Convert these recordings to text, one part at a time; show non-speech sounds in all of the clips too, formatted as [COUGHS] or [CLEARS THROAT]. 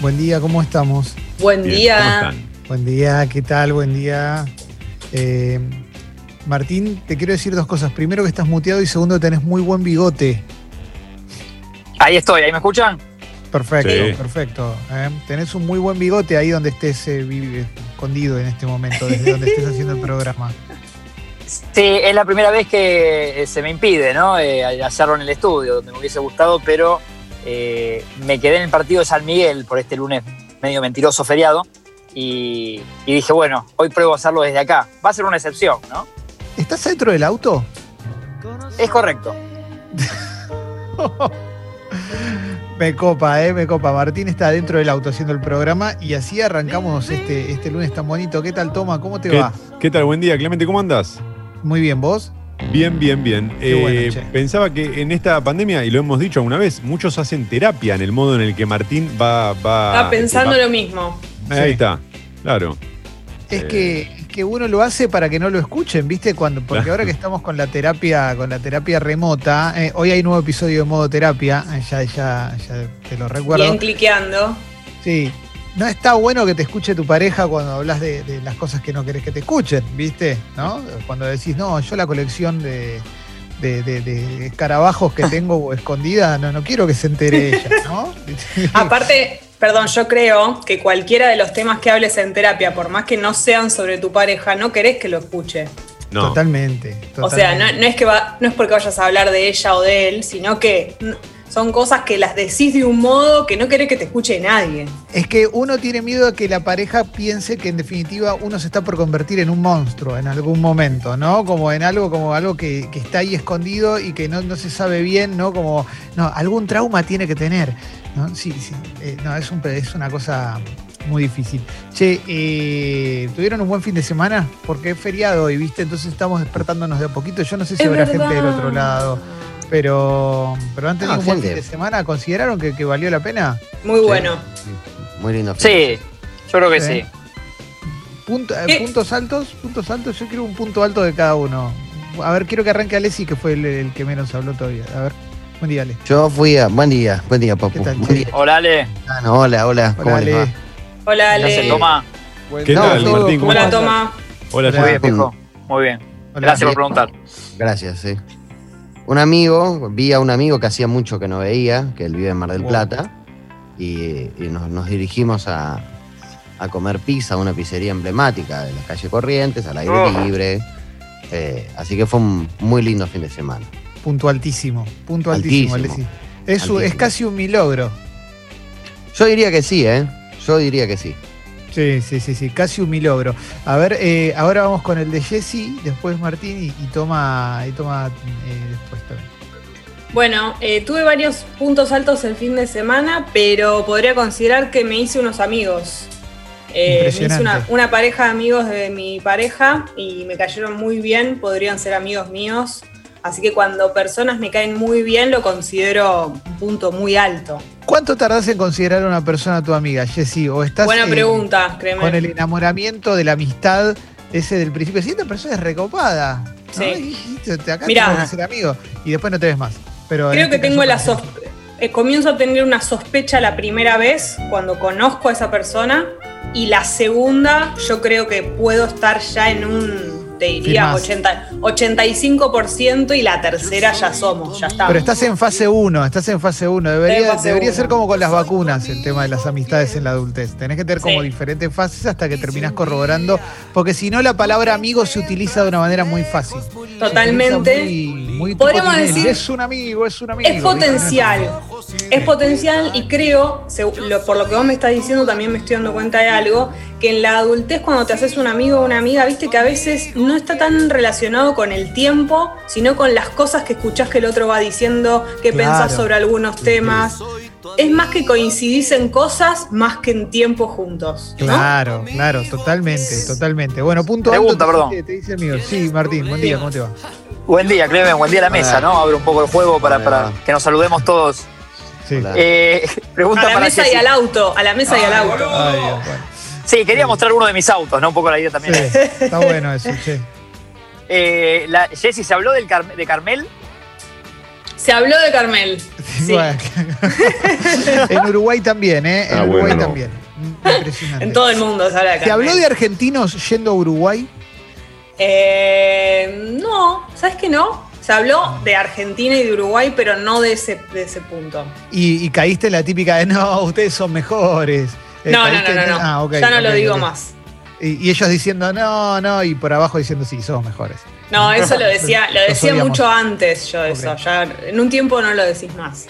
Buen día, ¿cómo estamos? Buen Bien, día. ¿Cómo están? Buen día, ¿qué tal? Buen día. Eh, Martín, te quiero decir dos cosas. Primero que estás muteado y segundo que tenés muy buen bigote. Ahí estoy, ¿ahí me escuchan? Perfecto, Sí. perfecto. ¿eh? Tenés un muy buen bigote ahí donde estés eh, vi- escondido en este momento, desde donde estés haciendo el programa. [LAUGHS] Sí, es la primera vez que eh, se me impide, ¿no? Eh, hacerlo en el estudio, donde me hubiese gustado, pero eh, me quedé en el partido de San Miguel por este lunes medio mentiroso feriado y, y dije, bueno, hoy pruebo a hacerlo desde acá. Va a ser una excepción, ¿no? ¿Estás dentro del auto? Es correcto. [LAUGHS] Me copa, eh, me copa. Martín está dentro del auto haciendo el programa y así arrancamos este, este lunes tan bonito. ¿Qué tal, Toma? ¿Cómo te ¿Qué, va? qué tal? Buen día, Clemente, ¿cómo andas? Muy bien, ¿vos? Bien, bien, bien. Qué Eh, bueno, pensaba que en esta pandemia, y lo hemos dicho alguna vez, muchos hacen terapia en el modo en el que Martín va. va Estaba pensando va- lo mismo. Ahí Sí. está, claro. Es Eh. que, es que uno lo hace para que no lo escuchen, ¿viste? Cuando, porque Claro. ahora que estamos con la terapia, con la terapia remota, eh, hoy hay nuevo episodio de modo terapia, eh, ya, ya, ya te lo recuerdo. Bien cliqueando. Sí. No está bueno que te escuche tu pareja cuando hablas de, de las cosas que no querés que te escuchen, ¿viste? ¿No? Cuando decís, no, yo la colección de, de, de- de escarabajos que tengo [LAUGHS] escondida, no, no quiero que se entere ella, ¿no? [LAUGHS] Aparte, perdón, yo creo que cualquiera de los temas que hables en terapia, por más que no sean sobre tu pareja, no querés que lo escuche. No. Totalmente, O sea, no, es que va, no es porque vayas a hablar de ella o de él, sino que son cosas que las decís de un modo que no querés que te escuche nadie. Es que uno tiene miedo de que la pareja piense que en definitiva uno se está por convertir en un monstruo en algún momento, ¿no? Como en algo, como algo que, que está ahí escondido y que no, no se sabe bien, ¿no? Como, no, algún trauma tiene que tener. ¿no? Sí, sí. eh, no, es, un, es una cosa muy difícil. Che, eh, ¿tuvieron un buen fin de semana? Porque es feriado hoy, ¿viste? Entonces estamos despertándonos de a poquito. Yo no sé si Es habrá verdad. gente del otro lado, pero, pero han tenido No, un buen fin de semana. ¿Consideraron que, que valió la pena? Muy bueno. Muy lindo. Sí, yo creo que Sí. sí. Punto- eh, ¿Qué? puntos altos, puntos altos, yo quiero un punto alto de cada uno. A ver, quiero que arranque Alessi, que fue el, el que menos habló todavía. A ver, buen día, Ale. Yo fui a. Buen día, buen día, Papu. ¿Qué tal, Buen día. Hola, Ale. Ah, no, hola, hola. ¿Cómo Hola, les va? Ale. Hola, ¿Qué Ale. Toma? ¿Qué No, tal, Martín? ¿Cómo Hola, estás? Toma. Hola, Hola. Muy bien, viejo. Muy bien. Hola. Gracias por preguntar. Gracias, sí. Un amigo, vi a un amigo que hacía mucho que no veía, que él vive en Mar del. Plata, y, y nos, nos dirigimos a, a comer pizza a una pizzería emblemática de la calle Corrientes, al aire Oh. libre. Eh, así que fue un muy lindo fin de semana. Punto altísimo, punto altísimo, Altísimo. Es, un- es Altísimo. casi un milogro. Yo diría que sí, ¿eh? Yo diría que sí. Sí, sí, sí, sí, casi un milogro. A ver, eh, ahora vamos con el de Jesse, después Martín y, y toma, y toma eh, después también. Bueno, eh, tuve varios puntos altos el fin de semana, pero podría considerar que me hice unos amigos. Eh, me hice una pareja de amigos de mi pareja y me cayeron muy bien, podrían ser amigos míos. Así que cuando personas me caen muy bien, lo considero un punto muy alto. ¿Cuánto tardás en considerar a una persona tu amiga, Jessy? ¿O estás Buena eh, pregunta, créeme. con el enamoramiento de la amistad ese del principio? Si esta persona es recopada, ¿no? Sí. Y- acá Mirá. que ser amigos y después no te ves más. Pero Creo que este tengo caso, la por ejemplo, sospe- eh, comienzo a tener una sospecha la primera vez cuando conozco a esa persona y la segunda yo creo que puedo estar ya en un, te diría, Firmás. 80, 85% y la tercera ya somos, ya estamos. Pero estás en fase 1, estás en fase 1. Estoy Debería, fase debería uno. ser como con las vacunas el tema de las amistades en la adultez. Tenés que tener como Sí. diferentes fases hasta que terminás corroborando, porque si no la palabra amigo se utiliza de una manera muy fácil. Totalmente. Muy, Podríamos decir- es un amigo, es un amigo. Es potencial. Es potencial y creo, por lo que vos me estás diciendo, también me estoy dando cuenta de algo, que en la adultez cuando te haces un amigo o una amiga, viste que a veces no está tan relacionado con el tiempo, sino con las cosas que escuchás que el otro va diciendo, que Claro. pensás sobre algunos temas. Es más que coincidís en cosas, más que en tiempo juntos. ¿no? Claro, claro, totalmente, totalmente. Bueno, punto Pregunta, alto, perdón. Te, te dice amigo. Sí, Martín, buen día, ¿cómo te va? Buen día, Clemen, buen día a la mesa, Hola. ¿no? Abre un poco el juego para, para que nos saludemos todos. Sí. Eh, [LAUGHS] pregunta A la para mesa y al auto, a la mesa y al auto. Ay, Dios, bueno. Sí, quería mostrar uno de mis autos, ¿no? Un poco la idea también. Sí, está [LAUGHS] bueno eso, che. Eh, la, Jessy, ¿se habló del Car- de Carmel? Se habló de Carmel. [LAUGHS] Sí. en Uruguay también, ¿eh? En Ah, Uruguay bueno. también. Impresionante. En todo el mundo se habla de Carmel. ¿Se habló de argentinos yendo a Uruguay? Eh, no, ¿sabes qué no? Se habló de Argentina y de Uruguay, pero no de ese, de ese punto. Y, y caíste en la típica de [LAUGHS] no, ustedes son mejores. Eh, No, no, no, no. Ah, ya no lo digo más. Y, y ellos diciendo no, no, y por abajo diciendo sí, somos mejores. No, eso lo decía, [LAUGHS] lo decía mucho antes yo eso. Ya en un tiempo no lo decís más.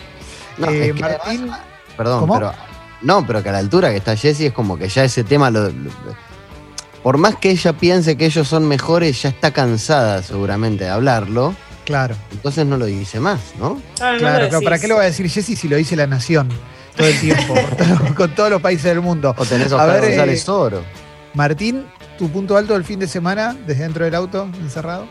No, Eh, es que Martín, además- perdón, ¿Cómo? pero no, pero que a la altura que está Jessie es como que ya ese tema lo, lo- por más que ella piense que ellos son mejores, ya está cansada seguramente de hablarlo, claro, entonces no lo dice más, ¿no? Claro, no lo claro, claro. ¿Para qué lo va a decir Jessy si lo dice la nación todo el tiempo, con, todo- con todos los países del mundo? O tenés a ver, González eh, Oro. Martín, ¿tu punto alto del fin de semana desde dentro del auto, encerrado?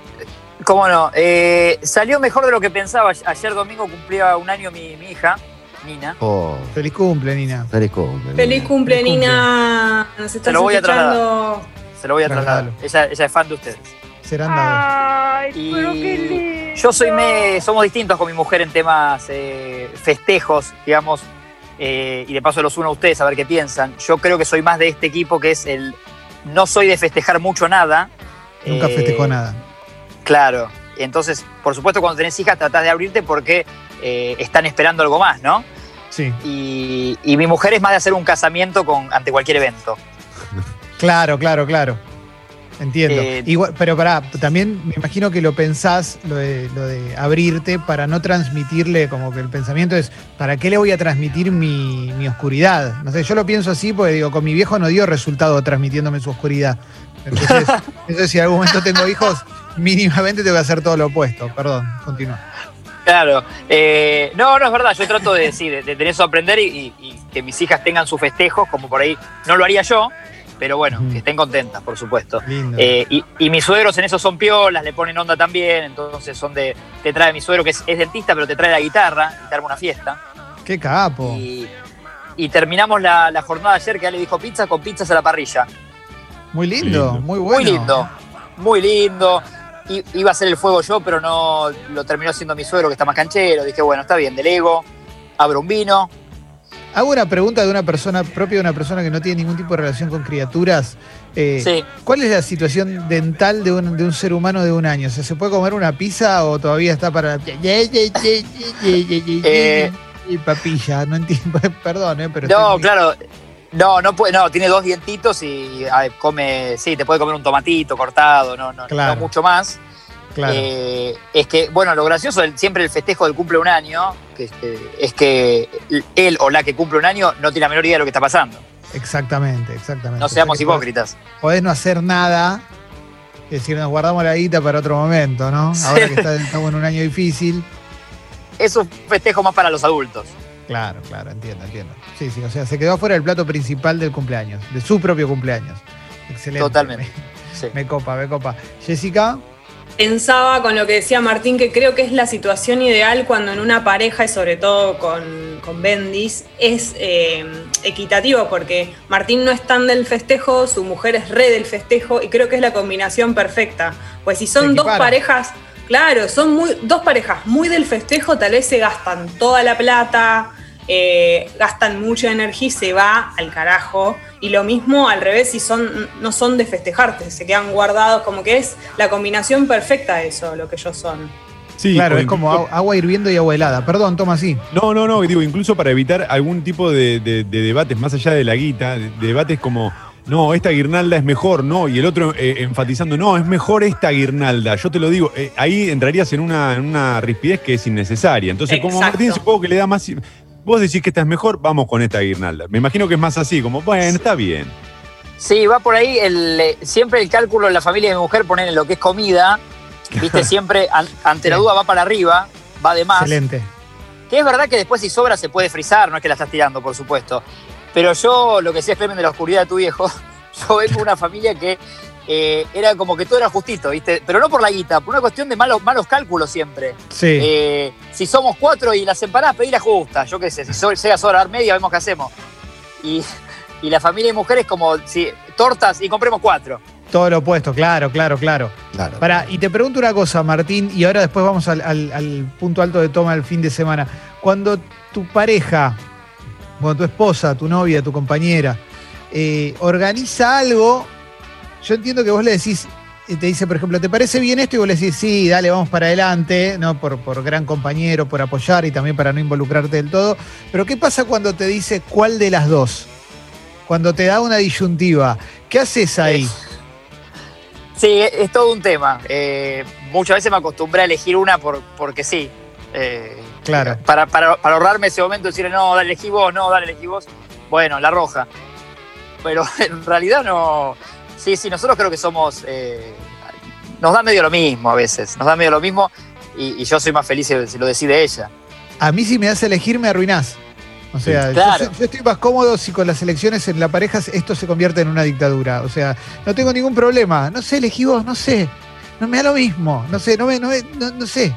¿Cómo no? Eh, salió mejor de lo que pensaba. Ayer domingo cumplía un año mi, mi hija, Nina. Oh, Feliz cumple, Nina. feliz cumple. Feliz cumple, Feliz cumple. Nina. Nos estás lo voy a escuchando. Se lo voy a trasladar. Ella, ella es fan de ustedes. Serán dados. Y yo soy me, somos distintos con mi mujer en temas eh, festejos, digamos, eh, y de paso los uno a ustedes a ver qué piensan. Yo creo que soy más de este equipo que es el no soy de festejar mucho nada. Nunca Eh, festejó nada. Claro. Entonces, por supuesto, cuando tenés hijas tratás de abrirte porque eh, están esperando algo más, ¿no? Sí. Y, y mi mujer es más de hacer un casamiento con, ante cualquier evento. Claro, claro, claro. Entiendo. Eh, Igual, pero pará, también me imagino que lo pensás, lo de, lo de abrirte, para no transmitirle, como que el pensamiento es, ¿para qué le voy a transmitir mi, mi oscuridad? No sé, yo lo pienso así porque digo, con mi viejo no dio resultado transmitiéndome su oscuridad. Entonces, [LAUGHS] entonces si en algún momento tengo hijos, mínimamente tengo que hacer todo lo opuesto. Perdón, continúa. Claro. Eh, no, no es verdad. Yo trato de, sí, de, de tener eso a aprender y, y- y que mis hijas tengan sus festejos, como por ahí no lo haría yo, pero bueno, que estén contentas, por supuesto. Lindo. Eh, y, y mis suegros en eso son piolas, le ponen onda también, entonces son de. Te trae mi suegro que es, es dentista, pero te trae la guitarra y te arma una fiesta. qué capo. Y, y terminamos la, la jornada ayer que ya le dijo pizza con pizzas a la parrilla. Muy lindo, lindo. muy bueno. Muy lindo, muy lindo. I- Iba a ser el fuego yo, pero no lo terminó siendo mi suegro que está más canchero. Dije, bueno, está bien, delego, abro un vino. Hago una pregunta de una persona propia de una persona que no tiene ningún tipo de relación con criaturas. Eh, Sí. ¿Cuál es la situación dental de un, de un ser humano de un año? O sea, ¿se puede comer una pizza o todavía está para... Eh, [LAUGHS] y papilla, no entiendo, [LAUGHS] perdón, eh, pero... No, estoy- claro. No, no puede, no, tiene dos dientitos y a come, sí, te puede comer un tomatito cortado, no, no, Claro. no mucho más. Claro, Eh, es que, bueno, lo gracioso, siempre el festejo del cumple un año, que, es que- es que él o la que cumple un año no tiene la menor idea de lo que está pasando. exactamente, exactamente. No O sea seamos podés- hipócritas. Podés no hacer nada, es decir, nos guardamos la guita para otro momento, ¿no? Ahora que está- estamos en un año difícil. Es un festejo más para los adultos. Claro, claro, entiendo, entiendo. Sí, sí, o sea, se quedó afuera del plato principal del cumpleaños, de su propio cumpleaños. Excelente. Totalmente. Me, [LAUGHS] Sí. me copa, me copa. Jessica, Pensaba con lo que decía Martín que creo que es la situación ideal cuando en una pareja, y sobre todo con, con Bendis, es eh, equitativo porque Martín no es tan del festejo, su mujer es re del festejo y creo que es la combinación perfecta. Pues si son dos parejas, claro, son muy, dos parejas muy del festejo, tal vez se gastan toda la plata, eh, gastan mucha energía y se va al carajo. Y lo mismo al revés, si son, no son de festejarte, se quedan guardados, como que es la combinación perfecta de eso, lo que ellos son. Sí, claro, es como agua- hirviendo y agua helada. Perdón, toma así. No, no, no, digo, incluso para evitar algún tipo de, de- de debates más allá de la guita, de, de debates como, no, esta guirnalda es mejor, no, y el otro eh, enfatizando, no, es mejor esta guirnalda. Yo te lo digo, eh, ahí entrarías en una, en una rispidez que es innecesaria. Entonces, como Exacto. Martín supongo que le da más... Vos decís que esta es mejor, vamos con esta guirnalda. Me imagino que es más así, como, bueno, está bien. Sí, va por ahí. El, eh, siempre el cálculo en la familia de mi mujer, poner en lo que es comida, viste, [LAUGHS] siempre an- ante la Sí. duda va para arriba, va de más. Excelente. Que es verdad que después si sobra se puede frizar, no es que la estás tirando, por supuesto. Pero yo, lo que decía Clemen de la oscuridad de tu viejo, [LAUGHS] yo vengo de una familia que eh, era como que todo era justito, ¿viste? Pero no por la guita, por una cuestión de malos, malos cálculos siempre. Sí. Eh, si somos cuatro y las empanadas, pedí la justa, yo qué sé, si so- llega sobra dar media, vemos qué hacemos. Y, y la familia de mujeres como, si tortas y compremos cuatro. Todo lo opuesto, claro, claro, claro. Claro. Para, y te pregunto una cosa, Martín, y ahora después vamos al, al- al punto alto de toma del fin de semana. Cuando tu pareja, cuando tu esposa, tu novia, tu compañera, eh, organiza algo, yo entiendo que vos le decís, eh, te dice, por ejemplo, ¿te parece bien esto? Y vos le decís, sí, dale, vamos para adelante, ¿no? Por, por gran compañero, por apoyar y también para no involucrarte del todo. Pero ¿qué pasa cuando te dice cuál de las dos? Cuando te da una disyuntiva, ¿qué haces ahí? Sí, es, es todo un tema. Eh, muchas veces me acostumbré a elegir una por, porque sí. Eh, Claro. Para, para, para ahorrarme ese momento, decirle, no, dale, elegí vos, no, dale, elegí vos. Bueno, la roja. Pero [LAUGHS] en realidad no. Sí, sí, nosotros creo que somos. eh, nos da medio lo mismo a veces. Nos da medio lo mismo y, y yo soy más feliz si, lo decide ella. A mí si me das elegir me arruinás. O sea, yo estoy más cómodo si con las elecciones en la pareja esto se convierte en una dictadura. O sea, no tengo ningún problema. No sé, elegí vos, no sé. No me da lo mismo. No sé, no, me, no, me- no- no sé.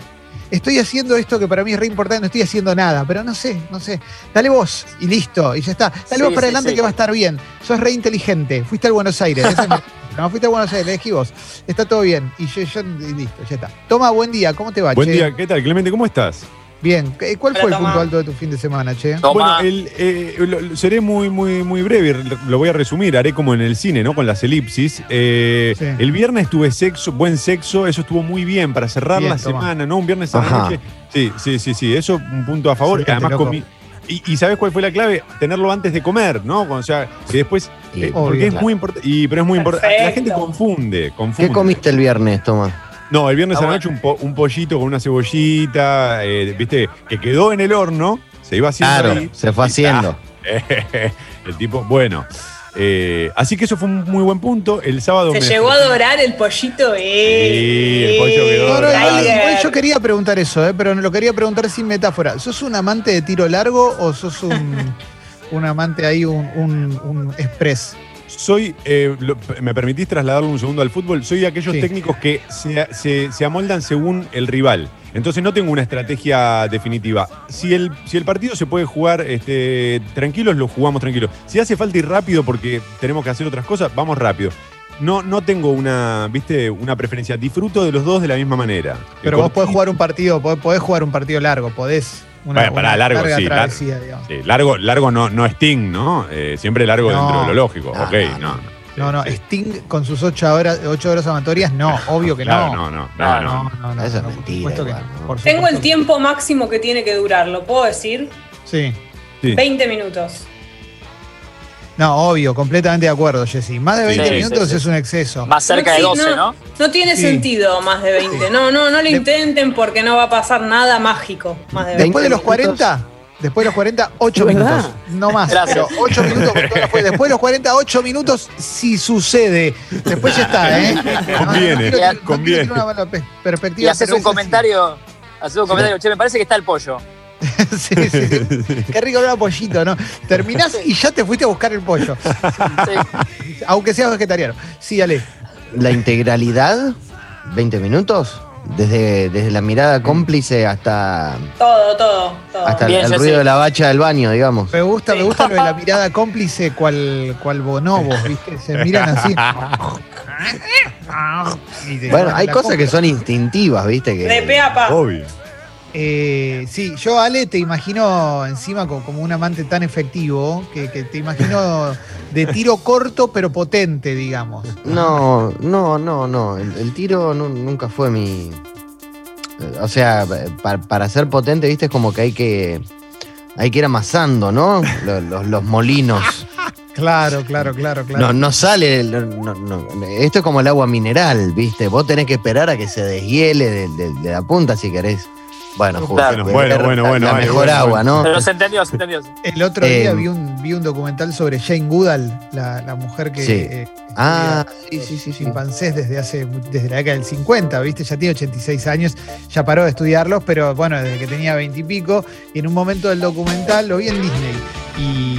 Estoy haciendo esto que para mí es re importante, no estoy haciendo nada, pero no sé, no sé. Dale vos y listo, y ya está. Dale Sí, vos para sí, adelante sí. que va a estar bien. Sos re inteligente. Fuiste al Buenos Aires. esa es mi- [LAUGHS] no, fuiste al Buenos Aires, elegí vos. Está todo bien. Y yo, yo- y listo, ya está. Toma, buen día. ¿Cómo te va, Buen che? día, ¿qué tal? Clemente, ¿cómo estás? Bien. ¿Qué- ¿Cuál Hola, fue el punto alto de tu fin de semana, che? Toma. Bueno, el, eh, lo- seré muy, muy, muy breve, lo voy a resumir, haré como en el cine, ¿no? Con las elipsis. Eh, Sí. El viernes tuve sexo, buen sexo, eso estuvo muy bien para cerrar Bien, la toma. semana, ¿no? Un viernes a la Ajá. noche. Sí, sí, sí, sí, eso un punto a favor. Además comí. Y, y ¿sabes cuál fue la clave? Tenerlo antes de comer, ¿no? O sea, que después. Y- eh, Obvio, porque es claro. muy importante. Y, pero es muy importante. La gente confunde, confunde. ¿Qué comiste el viernes, Tomás? No, el viernes Ah, a la noche un, po- un pollito con una cebollita, eh, viste, que quedó en el horno, se iba haciendo Claro, ahí. se fue haciendo. [LAUGHS] el tipo, bueno. eh, así que eso fue un muy buen punto. El sábado Se me llegó a dorar el pollito, Sí, eh. el pollo quedó No, no, yo quería preguntar eso, eh, pero no lo quería preguntar sin metáfora. ¿Sos un amante de tiro largo o sos un, [LAUGHS] un amante ahí, un, un, un express? Soy, eh, lo- me permitís trasladarlo un segundo al fútbol, soy de aquellos Sí. técnicos que se, se- se amoldan según el rival. Entonces no tengo una estrategia definitiva. Si el, si el partido se puede jugar este, tranquilos, lo jugamos tranquilos. Si hace falta ir rápido porque tenemos que hacer otras cosas, vamos rápido. No, no tengo una, viste, una preferencia. Disfruto de los dos de la misma manera. Pero El vos podés jugar un partido, podés, podés jugar un partido largo, podés una, Bueno, pará, una largo, larga sí, largo. travesía, digamos. Sí, largo, largo no, no Sting, ¿no? Eh, siempre largo No. dentro de lo lógico. No, ok, no, no. no. No, no, Sí, sí. Sting con sus ocho horas, ocho horas amatorias, no, [LAUGHS] obvio que Claro, no. no, no, No, no, no. no, no, Eso es mentira, Tengo el tiempo máximo que tiene que durar, ¿lo puedo decir? Sí. Sí. 20 minutos. No, obvio, completamente de acuerdo, Jessy. Más de 20 Sí, sí, minutos sí. es un exceso. Más cerca de sí, 12, ¿no? No tiene Sí. sentido más de 20. No, no, no lo De- intenten porque no va a pasar nada mágico más de 20. Después de los minutos. 40, después de los 40, 8 Es verdad. minutos. No más. Gracias. Pero 8 minutos con toda la fuerza. Después de los 40, 8 minutos si sucede. Después ya está, ¿eh? [LAUGHS] Conviene, No, no quiero- no conviene. tener una perspectiva. Y haces un comentario. Haces un comentario, che, me parece que está el pollo. Sí, [LAUGHS] sí, sí. Qué rico olor a pollito, ¿no? Terminás y ya te fuiste a buscar el pollo. Sí. Aunque seas vegetariano. Sí, Ale. La integralidad, 20 minutos, desde, desde la mirada cómplice hasta, Todo, todo, todo. hasta el- Bien, el, yo ruido de la bacha del baño, digamos. Me gusta, me gusta lo de la mirada cómplice, cual, cual bonobos, ¿viste? Se miran así. Bueno, hay cosas que son instintivas, ¿viste? Que, De pe a pa. Obvio. Eh, sí, yo Ale te imagino encima co- como, un amante tan efectivo que, que te imagino de tiro corto pero potente, digamos. No, no, no, no. El, el tiro nu- nunca fue mi. O sea, pa- para ser potente, viste, es como que hay que. Hay que ir amasando, ¿no? Los, los- los molinos. [LAUGHS] Claro, claro, claro, claro. No, no sale. no- no- no. Esto es como el agua mineral, ¿viste? Vos tenés que esperar a que se deshiele de, de- de la punta si querés. Bueno, justo, Claro. Bueno, bueno, la- bueno, La mejor bueno, agua, bueno. ¿no? Pero se entendió, se entendió. El otro Eh, día vi un, vi un documental sobre Jane Goodall, la, la mujer que Sí. eh, Ah, estudia sí, sí, sí, chimpancés desde hace desde la década del 50, ¿viste? Ya tiene 86 años, ya paró de estudiarlos, pero bueno, desde que tenía 20 y pico, y en un momento del documental lo vi en Disney. Y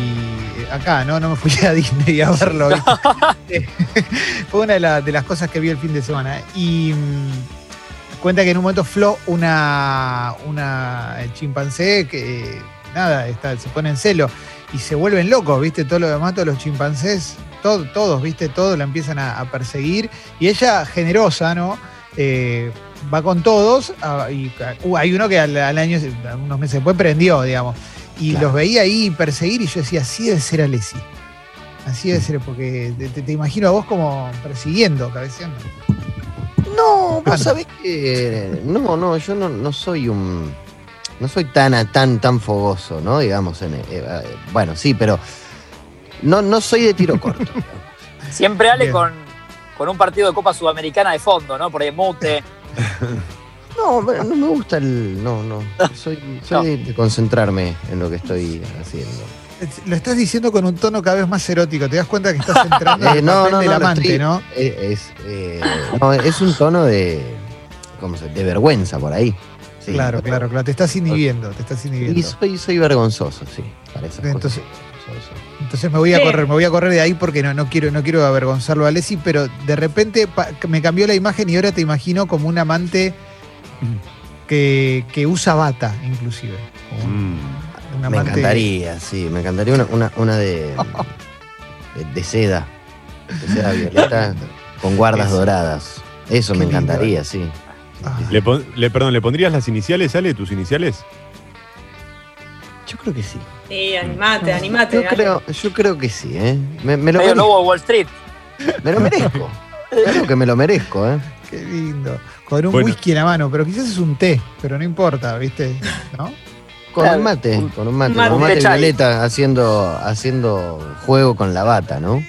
eh, acá, ¿no? No me fui a Disney a verlo. [LAUGHS] [LAUGHS] Fue una de, la- de las cosas que vi el fin de semana. Y mm, cuenta que en un momento Flo, una, una chimpancé que nada, está, se pone en celo y se vuelven locos, ¿viste? Todo lo demás, todos los chimpancés todos, ¿viste? Todos la empiezan a, perseguir. Y ella, generosa, ¿no? Eh, va con todos. y uh, hay uno que al, año, unos meses después, prendió, digamos. Y los veía ahí perseguir y yo decía, así debe ser Alessi. Así debe ser, porque te, imagino a vos como persiguiendo, cabeceando. No, vos sabés que. No, no, yo no, no soy un. No soy tan, tan, tan fogoso, ¿no? Digamos, en, eh, eh, bueno, sí, pero no, no soy de tiro corto. Siempre Ale con, con, un partido de Copa Sudamericana de fondo, ¿no? Por ahí mute. [LAUGHS] No, no me gusta el. No, no. Soy, soy De, concentrarme en lo que estoy haciendo. Lo estás diciendo con un tono cada vez más erótico. ¿Te das cuenta que estás entrando [LAUGHS] en el no, del amante, ¿no? Es, eh, no, es un tono de. ¿Cómo se De vergüenza por ahí. claro, claro, claro. Te estás inhibiendo, te estás inhibiendo. Y soy, soy vergonzoso, sí. Para entonces, entonces me voy a correr, me voy a correr de ahí porque no, no quiero, no quiero avergonzarlo a Leslie, pero de repente me cambió la imagen y ahora te imagino como un amante que, usa bata, inclusive. Mm. Me encantaría, sí, me encantaría una, [LAUGHS] de, de, seda, de seda violeta [LAUGHS] con guardas doradas. Eso me encantaría, sí. Ah. Le, perdón, ¿le pondrías las iniciales, Ale, tus iniciales? Yo creo que sí. Sí, animate, animate. Yo creo, yo creo que sí, ¿eh? Me, me lo merezco. Wall Street. Me lo merezco. creo que me lo merezco, ¿eh? Qué lindo. Con un whisky en la mano, pero quizás es un té, pero no importa, ¿viste? ¿No? Con un mate, con un mate, con un mate violeta haciendo, haciendo juego con la bata, ¿no?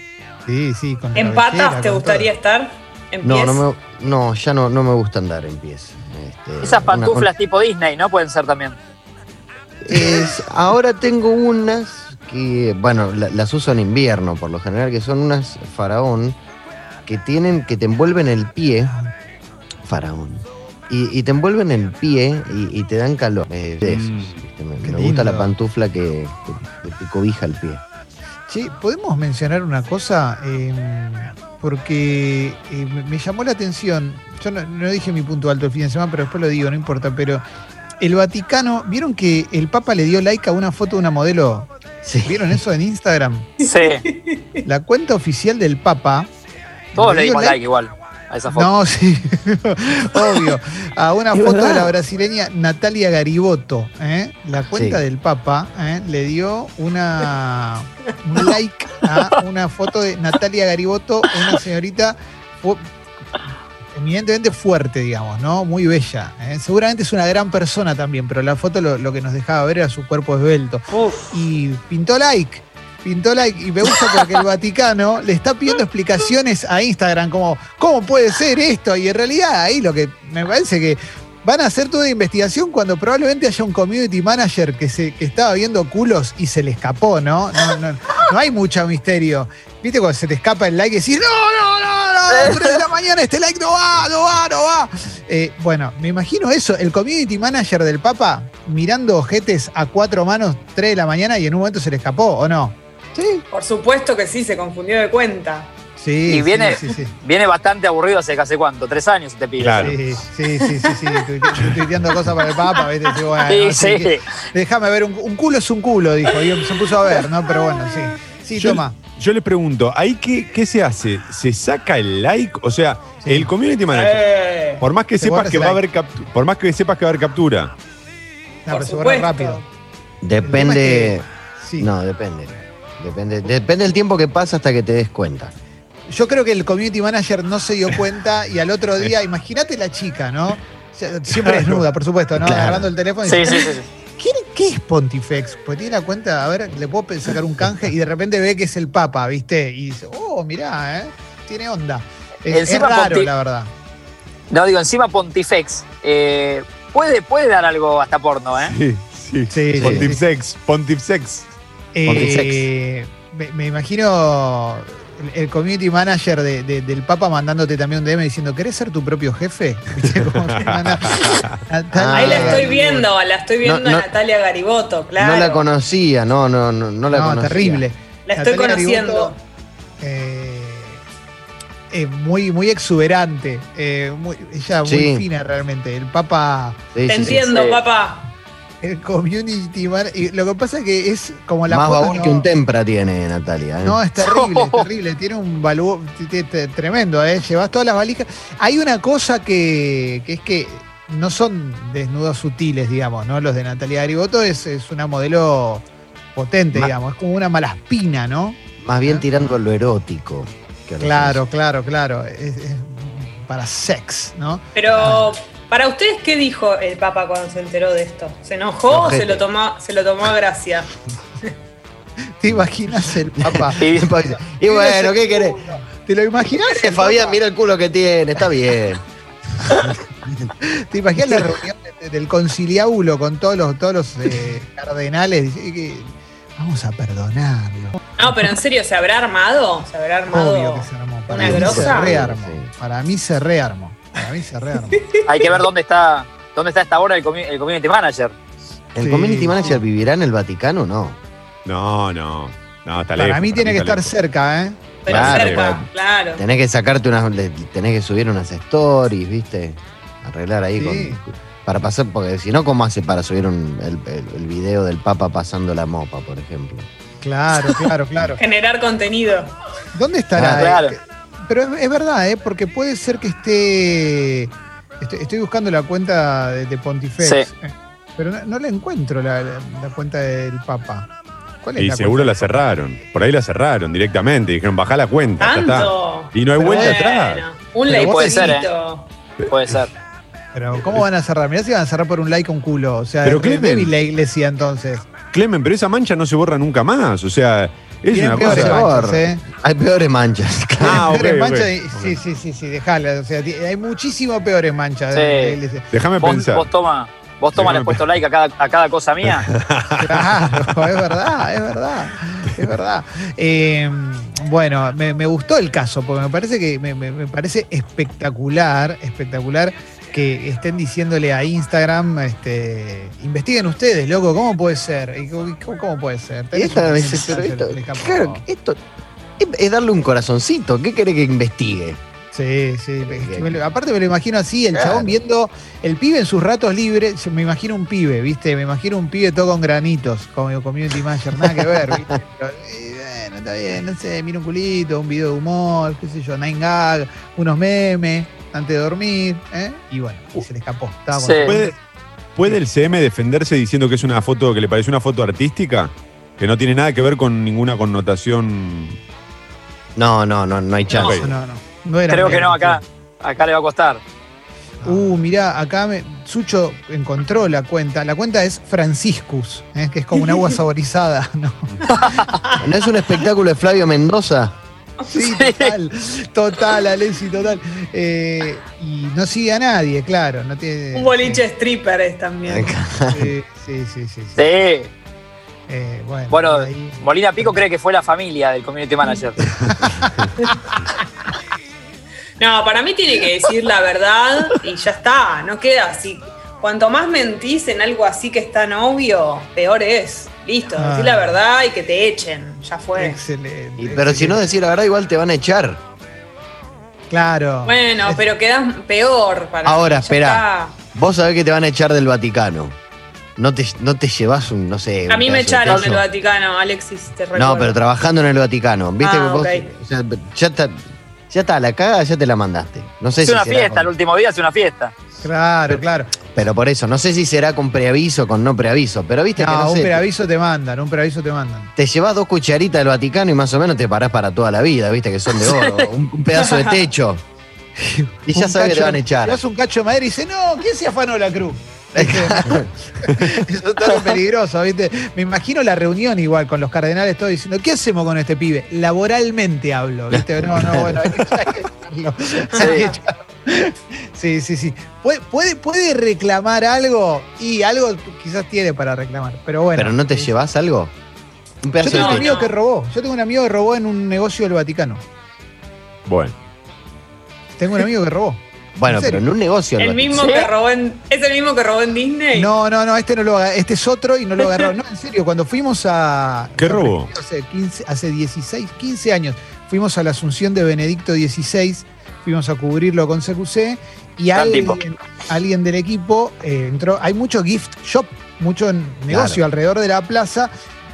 Sí, sí, con ¿En patas te gustaría estar? ¿En no, no, me, no, ya no, no me gusta andar en pies. Este, Esas pantuflas tipo Disney, ¿no? Pueden ser también. Es, ahora tengo unas que, bueno, las uso en invierno por lo general, que son unas faraón que tienen, que te envuelven el pie, faraón, y, te envuelven el pie y, te dan calor. Eh, mm, me, gusta la pantufla que, te cobija el pie. Sí, podemos mencionar una cosa, em, porque eh, me llamó la atención. Yo no, no, dije mi punto alto el fin de semana, pero después lo digo, no importa. Pero el Vaticano, ¿vieron que el Papa le dio like a una foto de una modelo? ¿Vieron eso en Instagram? Sí. La cuenta oficial del Papa. Todos le dimos like, igual. A esa foto. No, [LAUGHS] sí, obvio. A una foto de la brasileña Natalia Gariboto, ¿eh? la cuenta del Papa ¿eh? le dio una, un like a una foto de Natalia Gariboto, una señorita eminentemente fuerte, digamos, ¿no? Muy bella. ¿eh? Seguramente es una gran persona también, pero la foto lo, que nos dejaba ver era su cuerpo esbelto. Y pintó like. Pintó like y me gusta porque el Vaticano le está pidiendo explicaciones a Instagram, como, ¿cómo puede ser esto? Y en realidad ahí lo que me parece que van a hacer toda investigación cuando probablemente haya un community manager que, se, que estaba viendo culos y se le escapó, ¿no? No, no, no hay mucho misterio. ¿Viste cuando se te escapa el like y decís, no, no, no, no, a las 3 de la mañana este like no va, no va, no va? Eh, bueno, me imagino eso, el community manager del Papa mirando ojetes a cuatro manos 3 de la mañana y en un momento se le escapó, ¿o no? Sí. Por supuesto que sí, se confundió de cuenta. Sí, y viene, viene bastante aburrido hace casi cuánto, tres años te pide. Claro. Sí, sí, sí, sí, sí, [LAUGHS] tuiteando cosas para el Papa, ¿viste? sí, sí. Déjame ver, un, culo es un culo, dijo, y se puso a ver, ¿no? Pero bueno, sí. Sí, toma. Yo le pregunto, ¿ahí qué, qué, se hace? ¿Se saca el like? O sea, el community manager, eh. por más que sepas que va a haber por más que sepas que va a haber captura. No, pero se borra rápido. Depende. No, depende. Depende, depende del tiempo que pasa hasta que te des cuenta. Yo creo que el community manager no se dio cuenta y al otro día, [LAUGHS] imagínate la chica, ¿no? Siempre desnuda, por supuesto, ¿no? Agarrando el teléfono y sí, sí, sí. ¿Qué, es Pontifex? Pues tiene la cuenta, a ver, le puedo sacar un canje y de repente ve que es el Papa, ¿viste? Y dice, oh, mirá, ¿eh? Tiene onda. Es, raro, la verdad. No, digo, encima Pontifex eh, puede, puede dar algo hasta porno, ¿eh? Sí, sí. sí Pontifex, Pontifex. Eh, me, me imagino el community manager del Papa mandándote también un DM diciendo, ¿querés ser tu propio jefe? [LAUGHS] [LAUGHS] Ahí la estoy viendo, la estoy viendo a Natalia Gariboto, claro. No la conocía, no, no, no, no la no, terrible. La estoy conociendo. Eh, es muy, muy exuberante, eh, ella muy fina realmente. El Papa... Te entiendo, papá. El community manager. Lo que pasa es que es como la Más foto babón no- que un tempra tiene Natalia. ¿eh? No, es terrible, es [LAUGHS] terrible. Tiene un valor tremendo, ¿eh? Llevas todas las valijas. Hay una cosa que, que es que no son desnudos sutiles, digamos, ¿no? Los de Natalia Gariboto es, es una modelo potente, Ma- digamos. Es como una malaspina, ¿no? Más bien tirando a lo erótico. que a lo Claro, claro, claro. Es, es para sex, ¿no? Pero, para ustedes, ¿qué dijo el Papa cuando se enteró de esto? ¿Se enojó o se lo tomó, se lo tomó a gracia? ¿Te imaginas el papá? [LAUGHS] Y-. Y bueno, ¿qué querés? ¿Te lo imaginas? Fabián, mira el culo que tiene, está bien. [LAUGHS] ¿Te imaginas la reunión de- del conciliábulo con todos los, todos los eh, cardenales? Vamos a perdonarlo. No, pero en serio, ¿se habrá armado? ¿Se habrá armado? Obvio que se armó. Para una mí se rearmó. Sí. Para mí se rearmó. Para mí se rearmó. [LAUGHS] Hay que ver dónde está, dónde está esta hora el, comi- el community manager. ¿El Sí. community manager vivirá en el Vaticano? No. No, no. No, está Para lejos. mí tiene que estar lejos. cerca, ¿eh? Pero Claro, cerca, claro. Tenés que sacarte unas. Tenés que subir unas stories, ¿viste? Arreglar ahí Sí. con. Para pasar, porque si no, ¿cómo hace para subir un- el, el- el video del Papa pasando la mopa, por ejemplo? Claro, claro, claro. Generar contenido. ¿Dónde estará? Ah, claro. Eh, Pero es, es verdad, ¿eh? Porque puede ser que esté. Estoy, estoy buscando la cuenta de, de Pontifex. Sí. eh, Pero no, no la encuentro la, la- la cuenta del Papa. ¿Cuál es Y la seguro cuenta? la cerraron. Por ahí la cerraron directamente. Dijeron, bajá la cuenta. ya está. ¿Tanto? Y no hay Pero vuelta bueno. atrás. Un vos puede ser, likeito. Puede ser. Pero ¿cómo van a cerrar? Mirá si van a cerrar por un like un culo. O sea, Pero, Clemen. la iglesia entonces. Clemen, pero esa mancha no se borra nunca más. O sea, es una peores cosa. manchas, ¿eh? Hay peores manchas. [LAUGHS] Ah, ok, Peores manchas y- ok. Sí, sí, sí, sí, dejala. O sea, hay muchísimo peores manchas Sí. Déjame pensar. vos toma, vos toma, le has puesto like a cada, a cada cosa mía. [LAUGHS] Claro, es verdad, es verdad, es verdad. Eh, bueno, me, me gustó el caso, porque me parece que me, me- me parece espectacular, espectacular que estén diciéndole a Instagram, este, investiguen ustedes, loco, ¿cómo puede ser? ¿Y ¿Cómo, cómo puede ser? Y esta pero esto, le claro, esto es, es darle un corazoncito. ¿Qué querés que investigue? Sí, sí. es que me lo- aparte me lo imagino así, el Claro. chabón viendo el pibe en sus ratos libres. Me imagino un pibe, ¿viste? Me imagino un pibe todo con granitos, como community manager, nada que ver, ¿viste? [LAUGHS] Pero, bueno, está bien, no sé, mira un culito, un video de humor, qué sé yo, nine gag, unos memes antes de dormir, ¿eh? Y bueno, y se le escapó. Estaba con- Sí. ¿Puede, puede el CM defenderse diciendo que es una foto que le parece una foto artística? Que no tiene nada que ver con ninguna connotación. No, no, no, no hay chance. No, no, no. no era Creo que no, acá, acá le va a costar. Uh, mirá, acá me, Sucho encontró la cuenta. La cuenta es Franciscus, ¿eh? que es como un agua [LAUGHS] saborizada, ¿no? ¿No es un espectáculo de Flavio Mendoza? [LAUGHS] Sí, total, total, Alessi, total. Eh, y no sigue a nadie, claro. No tiene, Un boliche stripper es también. Sí, sí, sí, sí. sí. Sí. Eh, bueno, Bueno, ahí- Molina Pico cree que fue la familia del community manager. [LAUGHS] [LAUGHS] No, para mí tiene que decir la verdad y ya está, no queda así. Cuanto más mentís en algo así que es tan obvio, peor es. Listo, Ah. decir la verdad y que te echen, ya fue. excelente. Y- pero si no decir la verdad, igual te van a echar. Claro. Bueno, pero quedas peor para Ahora, espera. Vos sabés que te van a echar del Vaticano. No te, no te llevas un, no sé. A mí me echaron del Vaticano, Alexis, te recuerdo. No, pero trabajando en el Vaticano. Viste Ah, que vos. ok. o sea, ya está. Ya está, la caga ya te la mandaste. No sé Es si una será fiesta, el último día es una fiesta. Claro, claro. Pero por eso, no sé si será con preaviso o con no preaviso. Pero viste que No, no un sé. preaviso te mandan, un preaviso te mandan. Te llevas dos cucharitas del Vaticano y más o menos te parás para toda la vida, viste que son de oro. un, un pedazo de techo. [LAUGHS] Y ya sabes que te van a echar. Le das un cacho de madera y dice, no, ¿quién se afanó la cruz? [LAUGHS] Eso es todo peligroso, ¿viste? Me imagino la reunión igual con los cardenales todos diciendo, ¿qué hacemos con este pibe? Laboralmente hablo, ¿viste? No, no, bueno, hay que [LAUGHS] echarlo. Hay que echarlo. [LAUGHS] Sí, sí, sí. ¿Puede, puede, puede reclamar algo y algo quizás tiene para reclamar, pero bueno. Pero no te Sí. llevas algo. Un Yo tengo un de No, techo. amigo que robó. Yo tengo un amigo que robó en un negocio del Vaticano. Bueno. Tengo un amigo que robó. [LAUGHS] Bueno, pero en un negocio. El mismo ¿Sí? que robó en. ¿Es el mismo que robó en Disney? No, no, no, este no lo. Este es otro y no lo agarró. No, en serio, cuando fuimos a. [LAUGHS] ¿Qué robó? Hace, 15, hace 16, 15 años. Fuimos a la Asunción de Benedicto XVI. Fuimos a cubrirlo con CQC. Y alguien, del equipo eh, entró. Hay mucho gift shop mucho negocio alrededor de la plaza,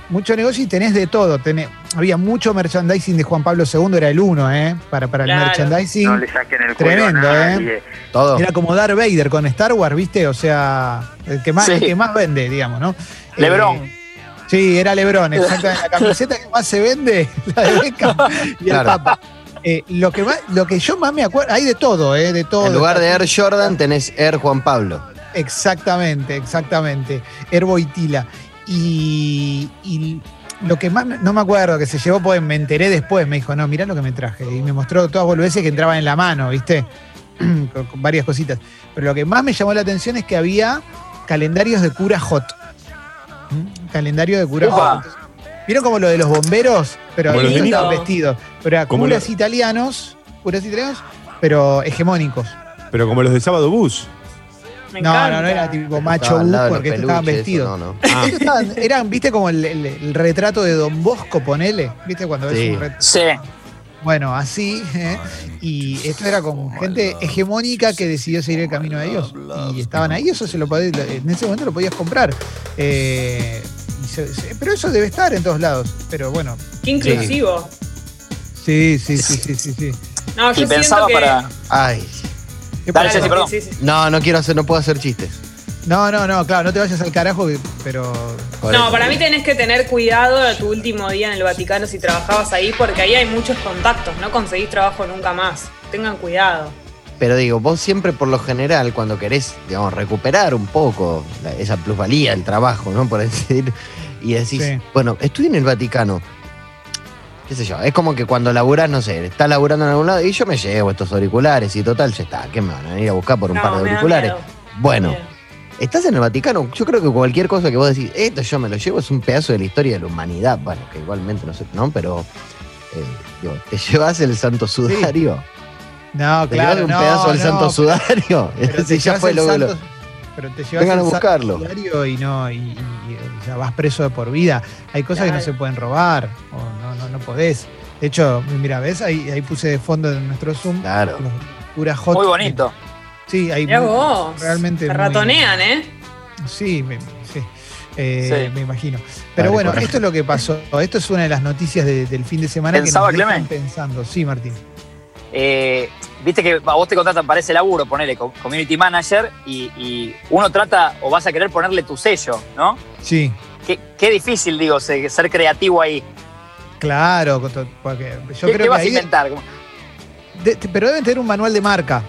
mucho negocio y tenés de todo. Tenés, había mucho merchandising de Juan Pablo II, era el uno, ¿eh? Para, para el merchandising. No le saquen el cuello Tremendo, ¿eh? Todo. Era como Darth Vader con Star Wars, ¿viste? O sea, el que más, Sí. el que más vende, digamos, ¿no? Lebrón. Eh, sí, era Lebron, exactamente. La camiseta que más se vende, [LAUGHS] la de Beckham y el Claro. Papa. Eh, lo, que más, lo que yo más me acuerdo, hay de todo, ¿eh? De todo. En lugar de Air Jordan tenés Air Juan Pablo. Exactamente, exactamente. Herbo y Tila. Y, y lo que más, me- no me acuerdo que se llevó, pues me enteré después, me dijo, no, mirá lo que me traje. Y me mostró todas boludeces que entraban en la mano, ¿viste? [CLEARS THROAT] con, con varias cositas. Pero lo que más me llamó la atención es que había calendarios de cura hot. ¿Mm? Calendario de cura hot. ¿Vieron como lo de los bomberos? Pero Como los vestidos. Pero curas lo- italianos, curas italianos, pero hegemónicos. Pero como los de Sábado Bus. Me No, encanta. no, no era tipo macho bus porque estos estaban vestidos. eso, no, no. Ah, [LAUGHS] Estos estaban- eran, viste, como el, el- el retrato de Don Bosco, ponele. ¿Viste cuando ves un retrato? Sí. Bueno, así. ¿eh? Y esto era con gente hegemónica que decidió seguir el camino de Dios. Y estaban ahí, eso se lo podías, en ese momento lo podías comprar. Eh, y se- se- pero eso debe estar en todos lados. Pero bueno, Qué inclusivo. sí, sí, sí, sí, sí. sí. No, yo Y pensaba que. para. Ay. ¿Qué Dale, perdón. Sí, sí. No, no quiero hacer, no puedo hacer chistes. No, no, no, claro, no te vayas al carajo, pero. No, para mí tenés que tener cuidado a tu último día en el Vaticano si trabajabas ahí, porque ahí hay muchos contactos, no conseguís trabajo nunca más. Tengan cuidado. Pero digo, vos siempre por lo general, cuando querés, digamos, recuperar un poco la- esa plusvalía del trabajo, ¿no? Por [LAUGHS] decir, y decís, Sí. bueno, estoy en el Vaticano. qué sé yo, es como que cuando laburás, no sé, estás laburando en algún lado y yo me llevo estos auriculares y total, ya está, ¿qué me van a venir a buscar por un No, par de auriculares? Bueno. Estás en el Vaticano, yo creo que cualquier cosa que vos decís, esto yo me lo llevo, es un pedazo de la historia de la humanidad, bueno, que igualmente no sé, ¿no? Pero, eh, digo, te llevas el santo sudario. No, Te claro. llevas un no, pedazo del no, santo pero- sudario. [LAUGHS] Pero te ya fue lo pero te llevas Vengan a el santo buscarlo. diario y no, y, y- y, sea, vas preso de por vida. Hay cosas que no se pueden robar, o no, no, no podés. De hecho, mira, ¿ves? Ahí, ahí puse de fondo en nuestro Zoom Claro. los cura hot. Muy bonito. Sí, hay vos. realmente Te muy- ratonean, ¿eh? Sí, me, sí. Eh, Sí. me imagino. Pero Vale, bueno, esto es lo que pasó. Esto es una de las noticias de- del fin de semana Pensaba, que nos Clemen. pensando. Sí, Martín. Eh, Viste que a vos te contratan para ese laburo, ponele co- community manager, y, y uno trata o vas a querer ponerle tu sello, ¿no? Sí, Qué, qué difícil, digo, se- ser creativo ahí. claro. Porque yo ¿Qué, creo qué que vas a inventar? De- pero deben tener un manual de marca.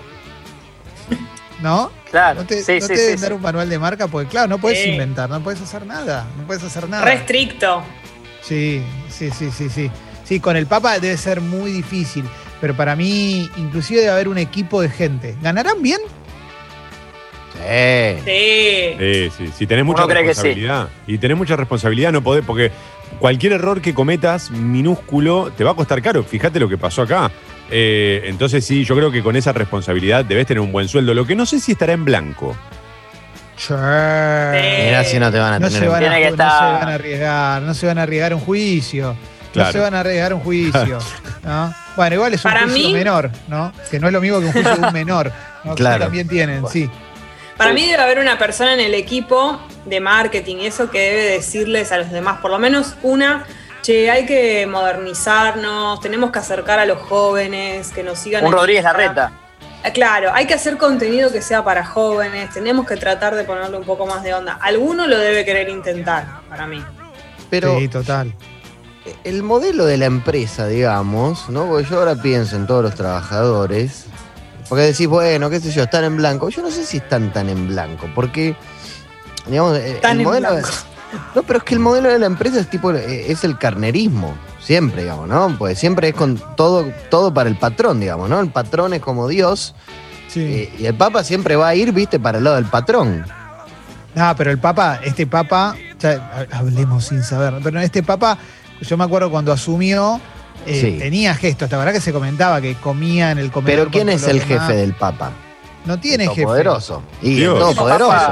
¿No? Claro, No te, sí, no sí, te sí, deben sí. dar un manual de marca porque, claro, no puedes Sí. inventar, no puedes hacer nada. No puedes hacer nada. Re estricto. Sí, sí, sí, sí, sí. Sí, con el Papa debe ser muy difícil. Pero para mí, inclusive debe haber un equipo de gente. ¿Ganarán bien? Sí. Sí. Sí, sí. Si tenés mucha Uno responsabilidad. Y tenés mucha responsabilidad, no podés, porque cualquier error que cometas minúsculo te va a costar caro. Fíjate lo que pasó acá. Eh, entonces sí, yo creo que con esa responsabilidad debes tener un buen sueldo. Lo que no sé si estará en blanco. Mira si no te van a No tener. se, van a, no se van a arriesgar, no se van a arriesgar un juicio. Claro. No se van a arriesgar un juicio. [LAUGHS] ¿no? Bueno, igual es un Para juicio mí- menor, ¿no? Que no es lo mismo que un juicio de un menor. ¿no? [LAUGHS] Que Claro. también tienen, sí. Para Sí. mí debe haber una persona en el equipo de marketing y eso que debe decirles a los demás, por lo menos una, che, hay que modernizarnos, tenemos que acercar a los jóvenes, que nos sigan. Un Rodríguez. Larreta. Ah, Claro, hay que hacer contenido que sea para jóvenes, tenemos que tratar de ponerle un poco más de onda. Alguno lo debe querer intentar, para mí. Pero sí, total. el modelo de la empresa, digamos, ¿no? Porque yo ahora pienso en todos los trabajadores. Porque decís, bueno, qué sé yo, están en blanco. Yo no sé si están tan en blanco, porque, digamos, Están el en modelo. blanco. No, pero es que el modelo de la empresa es tipo, eh, es el carnerismo. Siempre, digamos, ¿no? Pues siempre es con todo, todo para el patrón, digamos, ¿no? El patrón es como Dios. Sí. eh, y el Papa siempre va a ir, viste, para el lado del patrón. No, pero el Papa, este Papa, ya hablemos sin saber, pero este Papa, yo me acuerdo cuando asumió, eh, Sí. tenía gestos, la verdad que se comentaba que comía en el comedor. Pero ¿quién es el demás. jefe del Papa? No tiene jefe. Y Dios. el.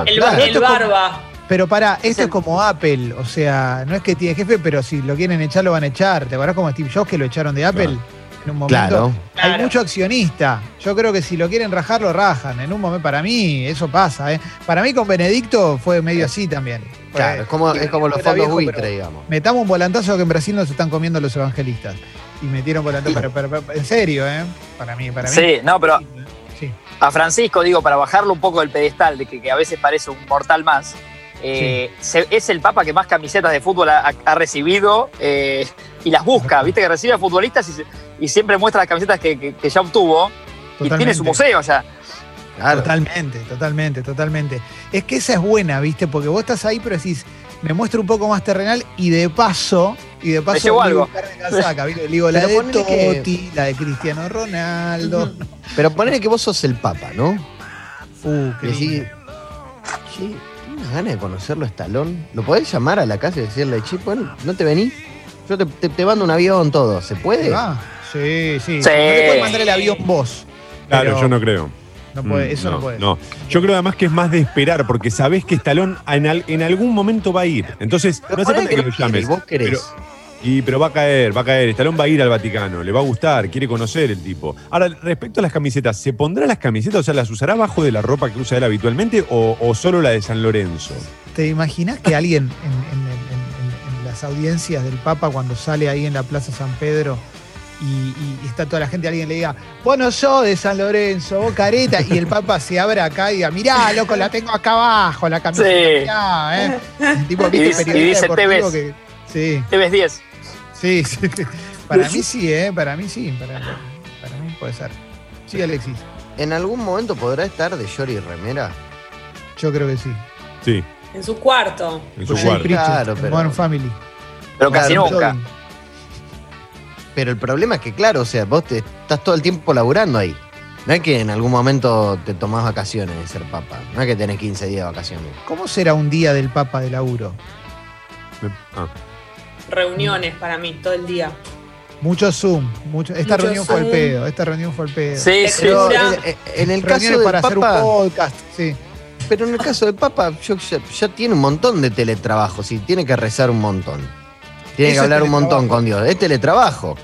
El, claro. barba. Pero para, esto es el- como Apple, o sea, no es que tiene jefe, pero si lo quieren echar, lo van a echar. ¿Te acuerdas como Steve Jobs que lo echaron de Apple? en un momento. Claro. Hay Claro. mucho accionista. Yo creo que si lo quieren rajar, lo rajan. En un momento, para mí, eso pasa. ¿eh? Para mí con Benedicto fue medio así también. Fue- Claro, es como, es como los fondos buitre, digamos. Metamos un volantazo que en Brasil nos están comiendo los evangelistas. Y metieron volantazo. Pero, pero- pero- en serio, ¿eh? Para mí, para mí. Sí, no, pero Sí. a Francisco, digo, para bajarlo un poco del pedestal, de que, que a veces parece un mortal más, eh, se- es el Papa que más camisetas de fútbol ha, ha recibido eh, y las busca. Viste que recibe a futbolistas y, siempre muestra las camisetas que, que- que ya obtuvo y tiene su Totalmente. museo ya. Claro. Totalmente, totalmente, totalmente. Es que esa es buena, ¿viste? Porque vos estás ahí, pero decís, me muestro un poco más terrenal y de paso, y de paso llevo le algo. casaca, ¿viste? Le digo la Pero de ponele que- Totti, la de Cristiano Ronaldo. Pero ponele que vos sos el papa, ¿no? Uh, qué Y decís, lindo. che, ¿tienes unas ganas de conocerlo a Estalón? ¿Lo podés llamar a la casa y decirle, che, bueno, ¿no te venís? Yo te, te- te mando un avión, todo. ¿Se puede? Ah, sí, sí. Sí. No te puedes mandar el avión vos. Claro, yo no creo. No puede, Mm, eso no, puede. No, yo creo además que es más de esperar, porque sabés que Estalón en, al- en algún momento va a ir. Entonces, Pero no hace falta que que lo no quiere, llames. vos querés. Pero, y, pero va a caer, va a caer. Estalón va a ir al Vaticano, le va a gustar, quiere conocer el tipo. Ahora, respecto a las camisetas, ¿se pondrá las camisetas, o sea, las usará bajo de la ropa que usa él habitualmente o, o solo la de San Lorenzo? ¿Te imaginas que alguien en, en- en- en- en las audiencias del Papa, cuando sale ahí en la Plaza San Pedro y, y- y está toda la gente, alguien le diga, vos no sos de San Lorenzo, vos careta, y el Papa se abra acá y diga, mirá, loco, la tengo acá abajo, la camiseta, Sí. mirá, ¿eh? El tipo, Y dice- y dice, "Te ves". que... Sí, Te ves 10. Sí, sí. Para mí sí, ¿eh? Para mí sí, para, para mí puede ser. Sí, Alexis, ¿En algún momento podrá estar de Yori y Remera? yo creo que sí. Sí, En su cuarto. en su cuarto. Claro, pero- Modern Family. Pero casi Claro, nunca. Pero el problema es que, claro, o sea, vos te, estás todo el tiempo laburando ahí. No es que en algún momento te tomás vacaciones de ser papa. No es que tenés 15 días de vacaciones. ¿Cómo será un día del Papa de laburo? Ah. Reuniones para mí, todo el día. Mucho Zoom. Mucho, esta Mucho reunión fue al Zoom. pedo. Esta reunión fue al pedo. Sí, sí. Pero Lectura. en, en el caso del para hacer un papa, podcast. Sí. pero en el caso del papa, yo, ya, ya tiene un montón de teletrabajo, y tiene que rezar un montón. Tiene Eso que hablar un montón con Dios. Es teletrabajo.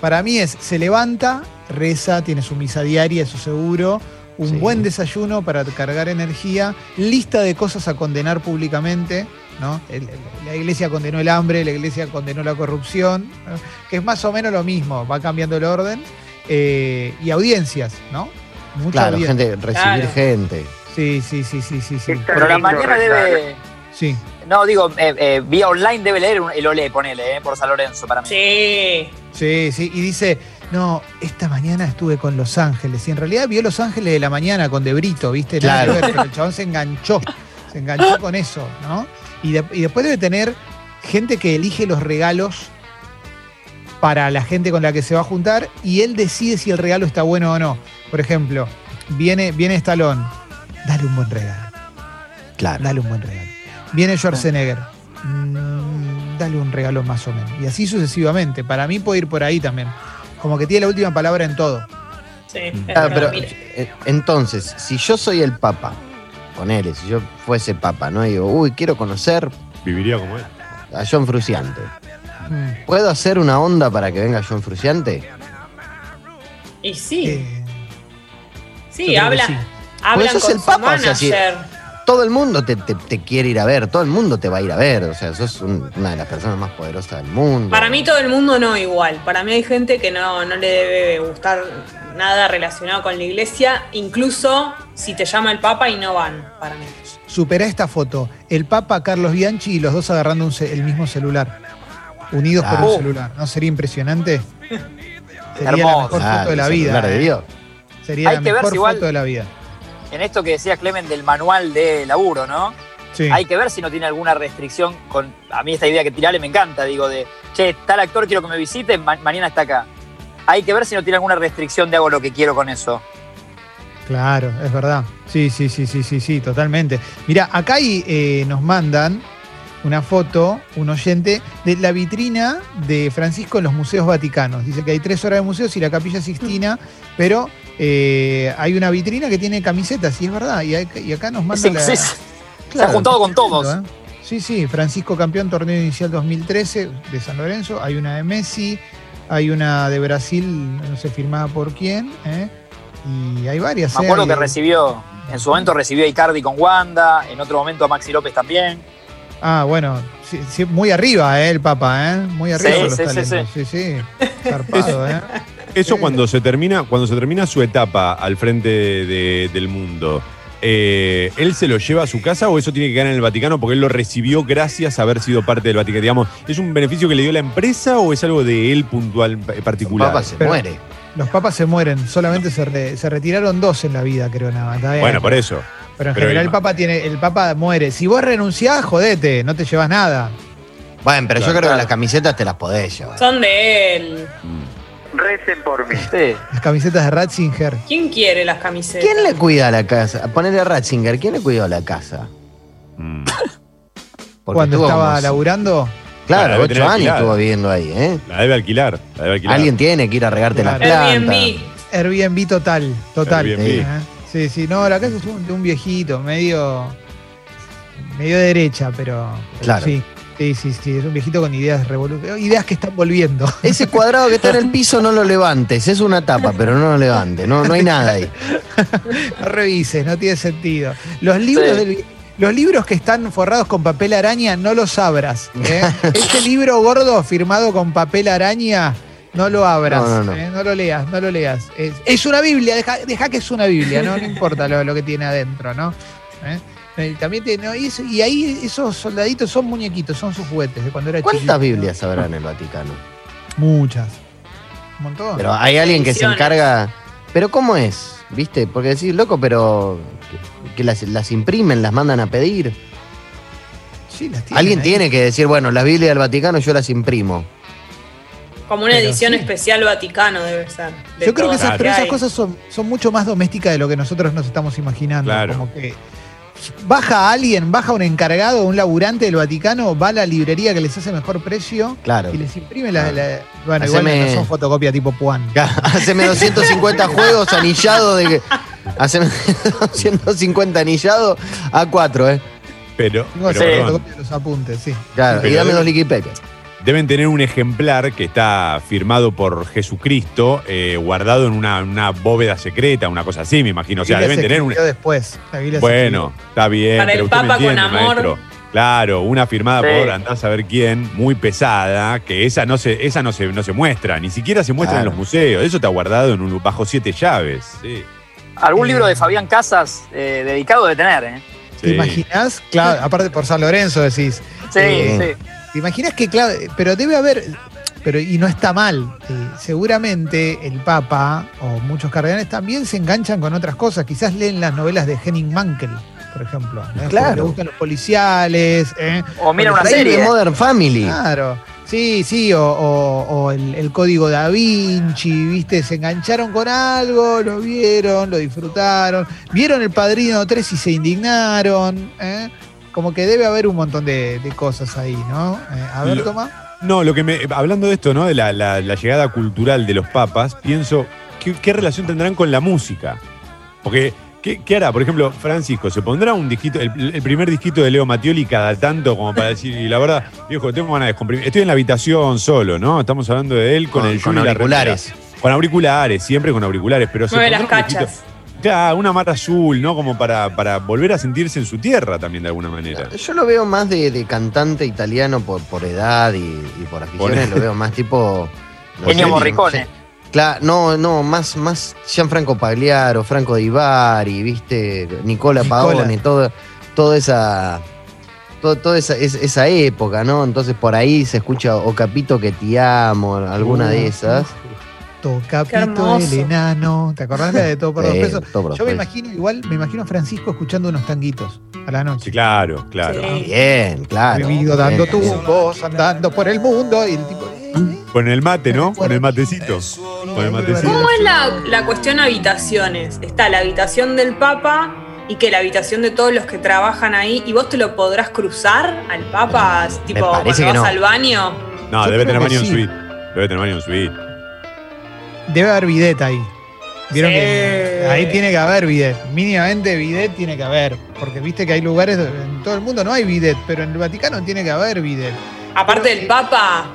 Para mí es, se levanta, reza, tiene su misa diaria, eso seguro. Un Sí. buen desayuno para cargar energía. Lista de cosas a condenar públicamente. ¿No? El- el- la iglesia condenó el hambre, la iglesia condenó la corrupción, ¿no? que es más o menos lo mismo, va cambiando el orden. Eh, y audiencias, ¿no? Mucha Claro, audiencia. gente, recibir Claro. gente. Sí, sí, sí, sí, sí. sí. Pero la mañana debe. Sí. No, digo, eh, eh, vía online debe leer un- el Olé, ponele, eh, por San Lorenzo para mí. Sí. Sí, sí, y dice, no, esta mañana estuve con Los Ángeles, y en realidad vio Los Ángeles de la mañana con De Brito, ¿viste? Claro. pero el chabón se enganchó, se enganchó [LAUGHS] con eso, ¿no? Y, de- y después debe tener gente que elige los regalos para la gente con la que se va a juntar, y él decide si el regalo está bueno o no. Por ejemplo, viene, viene Stallone, dale un buen regalo, Claro. dale un buen regalo. Viene Schwarzenegger, mm, dale un regalo más o menos. Y así sucesivamente. Para mí puede ir por ahí también. Como que tiene la última palabra en todo. Sí, es Ah, pero eh, entonces, si yo soy el papa, ponele, si yo fuese papa, ¿no? Y digo, uy, quiero conocer Viviría como él. a John Fruciante. Mm. ¿Puedo hacer una onda para que venga John Fruciante? Y sí, Eh, yo sí, creo que habla, sí. hablan Pues sos con el su Papa, o sea, si- manager. Todo el mundo te, te- te quiere ir a ver, todo el mundo te va a ir a ver. O sea, sos un- una de las personas más poderosas del mundo. Para mí todo el mundo no igual. Para mí hay gente que no, no le debe gustar nada relacionado con la iglesia, incluso si te llama el Papa y no van, para mí. Supera esta foto. El Papa Carlos Bianchi y los dos agarrando un el mismo celular. Unidos por un celular. ¿No sería impresionante? [LAUGHS] Sería la Hermoso. mejor Ah, foto de la vida. de ¿eh? Dios. Sería Hay la que ver mejor si igual- foto de la vida. En esto que decía Clemen del manual de laburo, ¿no? Sí. Hay que ver si no tiene alguna restricción con. A mí esta idea que tirale me encanta, digo, de che, tal actor quiero que me visite, ma- mañana está acá. Hay que ver si no tiene alguna restricción de hago lo que quiero con eso. Claro, es verdad. Sí, sí, sí, sí, sí, sí, totalmente. Mira, acá hay, eh, nos mandan una foto, un oyente, de la vitrina de Francisco en los museos vaticanos. Dice que hay tres horas de museos y la capilla Sixtina, pero eh, hay una vitrina que tiene camisetas, y es verdad. Y, hay- y acá nos Sí, mandan la, sí, Se ha juntado con todos. ¿eh? Sí, sí, Francisco campeón torneo inicial 2013 de San Lorenzo, hay una de Messi, hay una de Brasil, no sé firmada por quién, ¿eh? y hay varias. Me ¿eh? acuerdo que recibió, en su momento recibió a Icardi con Wanda, en otro momento a Maxi López también. Ah, bueno, sí, sí, muy arriba, ¿eh? el Papa, ¿eh? muy arriba Sí, los sí, sí, talentos. Sí, sí, zarpado, ¿eh? Eso Sí. cuando se termina, cuando se termina su etapa al frente de- del mundo, eh, ¿él se lo lleva a su casa o eso tiene que quedar en el Vaticano porque él lo recibió gracias a haber sido parte del Vaticano? Digamos, ¿es un beneficio que le dio la empresa o es algo de él puntual, eh, particular? Papá se Pero- muere. Los papas se mueren, solamente se, re- se retiraron dos en la vida, creo, nada más. Bueno, por eso. Pero en pero general el- el papa tiene, el papa muere. Si vos renunciás, jodete, no te llevas nada. Bueno, pero yo Claro. creo que las camisetas te las podés llevar. Son de él. Recen por mí. Sí. Las camisetas de Ratzinger. ¿Quién quiere las camisetas? ¿Quién le cuida la casa? Ponele a Ratzinger, ¿quién le cuidó la casa? Mm. [COUGHS] Cuando estaba como- laburando, Claro, ocho años estuvo viviendo ahí, ¿eh? La debe alquilar. La debe alquilar. Alguien tiene que ir a regarte las plantas. Airbnb. Airbnb total, total. Airbnb. ¿eh? Sí, sí, no, la casa es un- de un viejito, medio, medio derecha, pero, pero Claro. sí, sí, sí, sí, es un viejito con ideas revolucionarias, ideas que están volviendo. [LAUGHS] Ese cuadrado que está en el piso no lo levantes, es una tapa, pero no lo levantes, no, no hay nada ahí. [LAUGHS] No revises, no tiene sentido. Los libros Sí. del- los libros que están forrados con papel araña, no los abras. ¿eh? [LAUGHS] Este libro gordo firmado con papel araña, no lo abras. No, no, no. ¿eh? No lo leas, no lo leas. Es, es una Biblia, deja, deja que es una Biblia, no, no importa lo, lo que tiene adentro, ¿no? ¿Eh? También tiene, y, eso- y ahí esos soldaditos son muñequitos, son sus juguetes de cuando era ¿Cuántas chiquito. Biblias habrá en el Vaticano? Muchas. Un montón. Pero hay alguien que se encarga. ¿Pero cómo es? ¿Viste? Porque decís, loco, pero que, que las, las imprimen, las mandan a pedir. Sí, las tienen Alguien ahí. tiene que decir, bueno, las Biblias del Vaticano yo las imprimo. Como una Pero edición sí. especial Vaticano debe ser. de Yo creo que esas, pero esas cosas son, son mucho más domésticas de lo que nosotros nos estamos imaginando. Claro. Como que baja alguien, baja un encargado, un laburante del Vaticano, va a la librería que les hace mejor precio Claro. y les imprime la. Bueno, Haceme- igual no son fotocopia tipo Puan. [LAUGHS] Haceme 250 juegos anillados de que. Haceme 250 anillados a 4, ¿eh? Pero, Tengo pero que hacer perdón, fotocopia de los apuntes, sí. Claro, y dame dos liquid papers. Deben tener un ejemplar que está firmado por Jesucristo, eh, guardado en una, una bóveda secreta, una cosa así, me imagino. O sea, deben se tener un. después. Bueno, está bien. Para pero el usted me Papa con entiende, amor. maestro. Claro, una firmada Sí. por andás a ver quién, muy pesada, que esa no se, esa no se, no se muestra, ni siquiera se muestra en los museos. Eso está guardado en un bajo siete llaves. Sí. Algún Eh. libro de Fabián Casas eh, dedicado de tener, ¿eh? ¿Te Sí. imaginas? Claro, aparte por San Lorenzo decís. Sí, Eh, sí. ¿Te imaginas que, claro, pero debe haber, pero y no está mal, eh, seguramente el Papa o muchos cardenales también se enganchan con otras cosas, quizás leen las novelas de Henning Mankell, por ejemplo. ¿eh? Claro. Porque Le gustan los policiales. ¿eh? O mira una Ahí de serie. Modern Family. Claro, sí, sí, o, o- o el, el código da Vinci, ¿viste? Se engancharon con algo, lo vieron, lo disfrutaron, vieron el Padrino 3 y se indignaron, ¿eh? Como que debe haber un montón de, de cosas ahí, ¿no? Eh, a ver, Lo- toma. No, lo que me. Hablando de esto, ¿no? De la, la- la llegada cultural de los papas, pienso, ¿qué, qué relación tendrán con la música? Porque, ¿qué, qué hará? Por ejemplo, Francisco, ¿se pondrá un disquito, el, el primer disquito de Leo Mattioli cada tanto, como para decir, y la verdad, viejo, tengo ganas de descomprimir. Estoy en la habitación solo, ¿no? Estamos hablando de él con, Con- el con Yui y la auriculares. Con auriculares, siempre con auriculares, pero se Mueve las un disquito- cachas. Claro, una mar azul, ¿no? Como para, para volver a sentirse en su tierra también de alguna manera. Yo lo veo más de, de cantante italiano por, por edad y, y por aficiones, Por- lo veo más tipo. no [LAUGHS] Ennio Morricone. Claro, no, no, más, más Gianfranco Pagliaro, Franco Di Bari, viste, Nicola Nicola. Paone, todo, toda esa. todo- Toda esa, es- esa época, ¿no? Entonces por ahí se escucha O Capito que te amo, alguna de esas. Hermoso. el enano. ¿Te acordás la de todo por [LAUGHS] dos Sí, pesos? todo por dos Yo me imagino, igual, me imagino a Francisco escuchando unos tanguitos a la noche. Sí, claro, claro. Sí. Bien, claro. Vivido dando tumbos, andando por el mundo. Y el tipo. eh, eh. Con el mate, ¿no? Con el matecito. Con el matecito. ¿Cómo es la, la cuestión habitaciones? Está la habitación del Papa y que la habitación de todos los que trabajan ahí, y vos te lo podrás cruzar al Papa, tipo cuando vas no. al baño. No, Yo debe tener baño en suite. Debe tener baño en suite. Debe haber bidet ahí. Vieron Sí. que ahí tiene que haber bidet. Mínimamente bidet tiene que haber. Porque viste que hay lugares en todo el mundo no hay bidet, pero en el Vaticano tiene que haber bidet. Aparte Pero, del eh, Papa,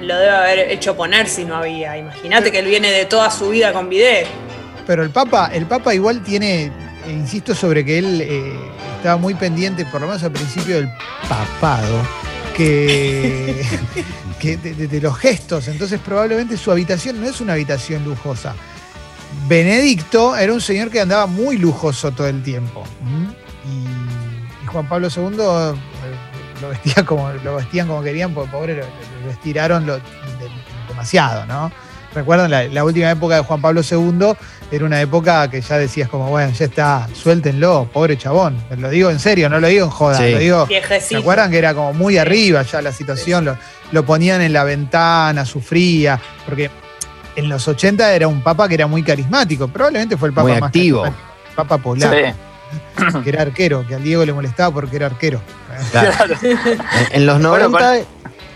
lo debe haber hecho poner si no había. Imagínate que él viene de toda su vida con bidet. Pero el Papa, el Papa igual tiene, eh, insisto sobre que él eh, estaba muy pendiente, por lo menos al principio del papado, que, [LAUGHS] de, los gestos. Entonces probablemente su habitación no es una habitación lujosa. Benedicto era un señor que andaba muy lujoso todo el tiempo. ¿m? Y, Juan Pablo II eh, lo, vestía como, lo vestían como querían, porque pobre lo, lo estiraron demasiado, ¿no? Recuerdan, la, la última época de Juan Pablo II era una época que ya decías como, bueno, ya está, suéltenlo, pobre chabón. Lo digo en serio, no lo digo en joda, Sí. lo digo... ¿Se acuerdan que era como muy arriba ya la situación? Lo, lo ponían en la ventana, sufría, porque en los 80 era un papa que era muy carismático, probablemente fue el papa Muy más activo. papa polaco, Sí. que era arquero, que al Diego le molestaba porque era arquero. Claro. En, en los Bueno, 90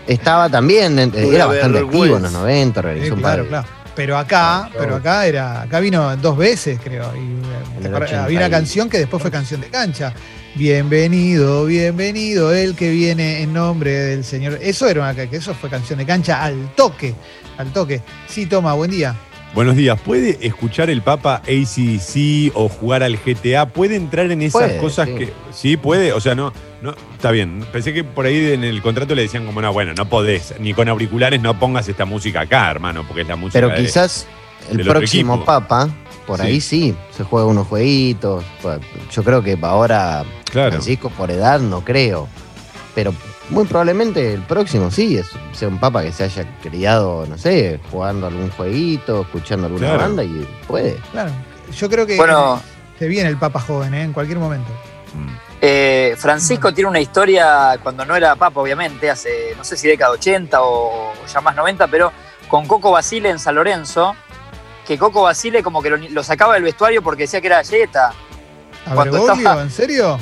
estaba también, era bastante activo en los vergüenza. 90, Sí, realizó un claro, par de- claro. Pero acá, pero acá era, acá vino dos veces, creo. Y, eh, En te el acuerdas, 80 había una canción que después fue canción de cancha. Bienvenido, bienvenido, el que viene en nombre del Señor. Eso era una, que eso fue canción de cancha al toque, al toque. Sí, toma, buen día. Buenos días. ¿Puede escuchar el Papa ACDC o jugar al GTA? ¿Puede entrar en esas Puede, cosas sí. que. Sí, puede. O sea, no, no. Está bien. Pensé que por ahí en el contrato le decían como, no, bueno, no podés. Ni con auriculares no pongas esta música acá, hermano, porque es la música. Pero de- quizás el próximo papa, por Sí. ahí sí, se juega unos jueguitos. Yo creo que ahora Claro. Francisco por edad no creo. Pero muy probablemente el próximo sí, es, sea un papa que se haya criado, no sé, jugando algún jueguito, escuchando alguna Claro. banda y puede. Claro. Yo creo que Bueno, se viene el Papa joven, ¿eh? en cualquier momento. Mm. eh, Francisco tiene una historia cuando no era papa, obviamente, hace no sé si década 80 o ya más 90, pero con Coco Basile en San Lorenzo, que Coco Basile como que lo, lo sacaba del vestuario porque decía que era galleta. A Cuando Bergoglio, estaba- ¿en serio?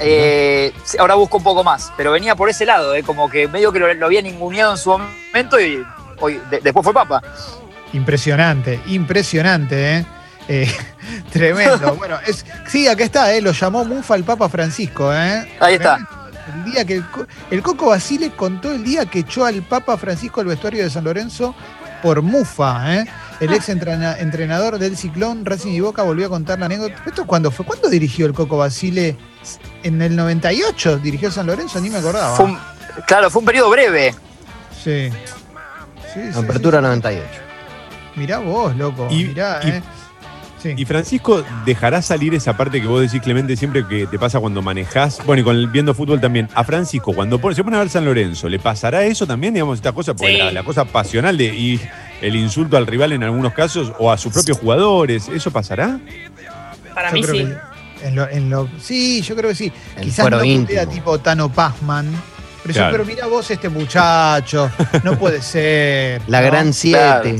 Eh, ahora busco un poco más, pero venía por ese lado, eh, como que medio que lo, lo había ninguneado en su momento y hoy, de- después fue papa. Impresionante, impresionante, ¿eh? Eh, [LAUGHS] tremendo. [LAUGHS] bueno, es, sí, acá está, ¿eh? lo llamó Mufa el Papa Francisco. ¿eh? Ahí está. El día que el, Co- el Coco Basile contó el día que echó al Papa Francisco al vestuario de San Lorenzo por Mufa. ¿eh? El ex entrena- entrenador del Ciclón, Racing y Boca, volvió a contar la anécdota. ¿Esto cuándo fue? ¿Cuándo dirigió el Coco Basile? ¿En el 98 dirigió San Lorenzo? Ni me acordaba. Fue un- claro, fue un periodo breve. Sí. Apertura sí. 98. Mirá vos, loco. Y- mirá, y- ¿eh? Sí. Y Francisco, ¿dejará salir esa parte que vos decís, Clemente, siempre que te pasa cuando manejás? Bueno, y con el viendo fútbol también. A Francisco, cuando pone- se pone a ver San Lorenzo, ¿le pasará eso también, digamos, esta cosa? Porque Sí. la, la cosa pasional de y el insulto al rival en algunos casos o a sus propios jugadores, ¿eso pasará? Para Yo mí sí. que en lo- en lo- sí, yo creo que sí. El Quizás no putea tipo Tano Pazman. Pero, yo- Claro. pero mira vos este muchacho, no puede [LAUGHS] ser. La ¿no? gran 7. Claro.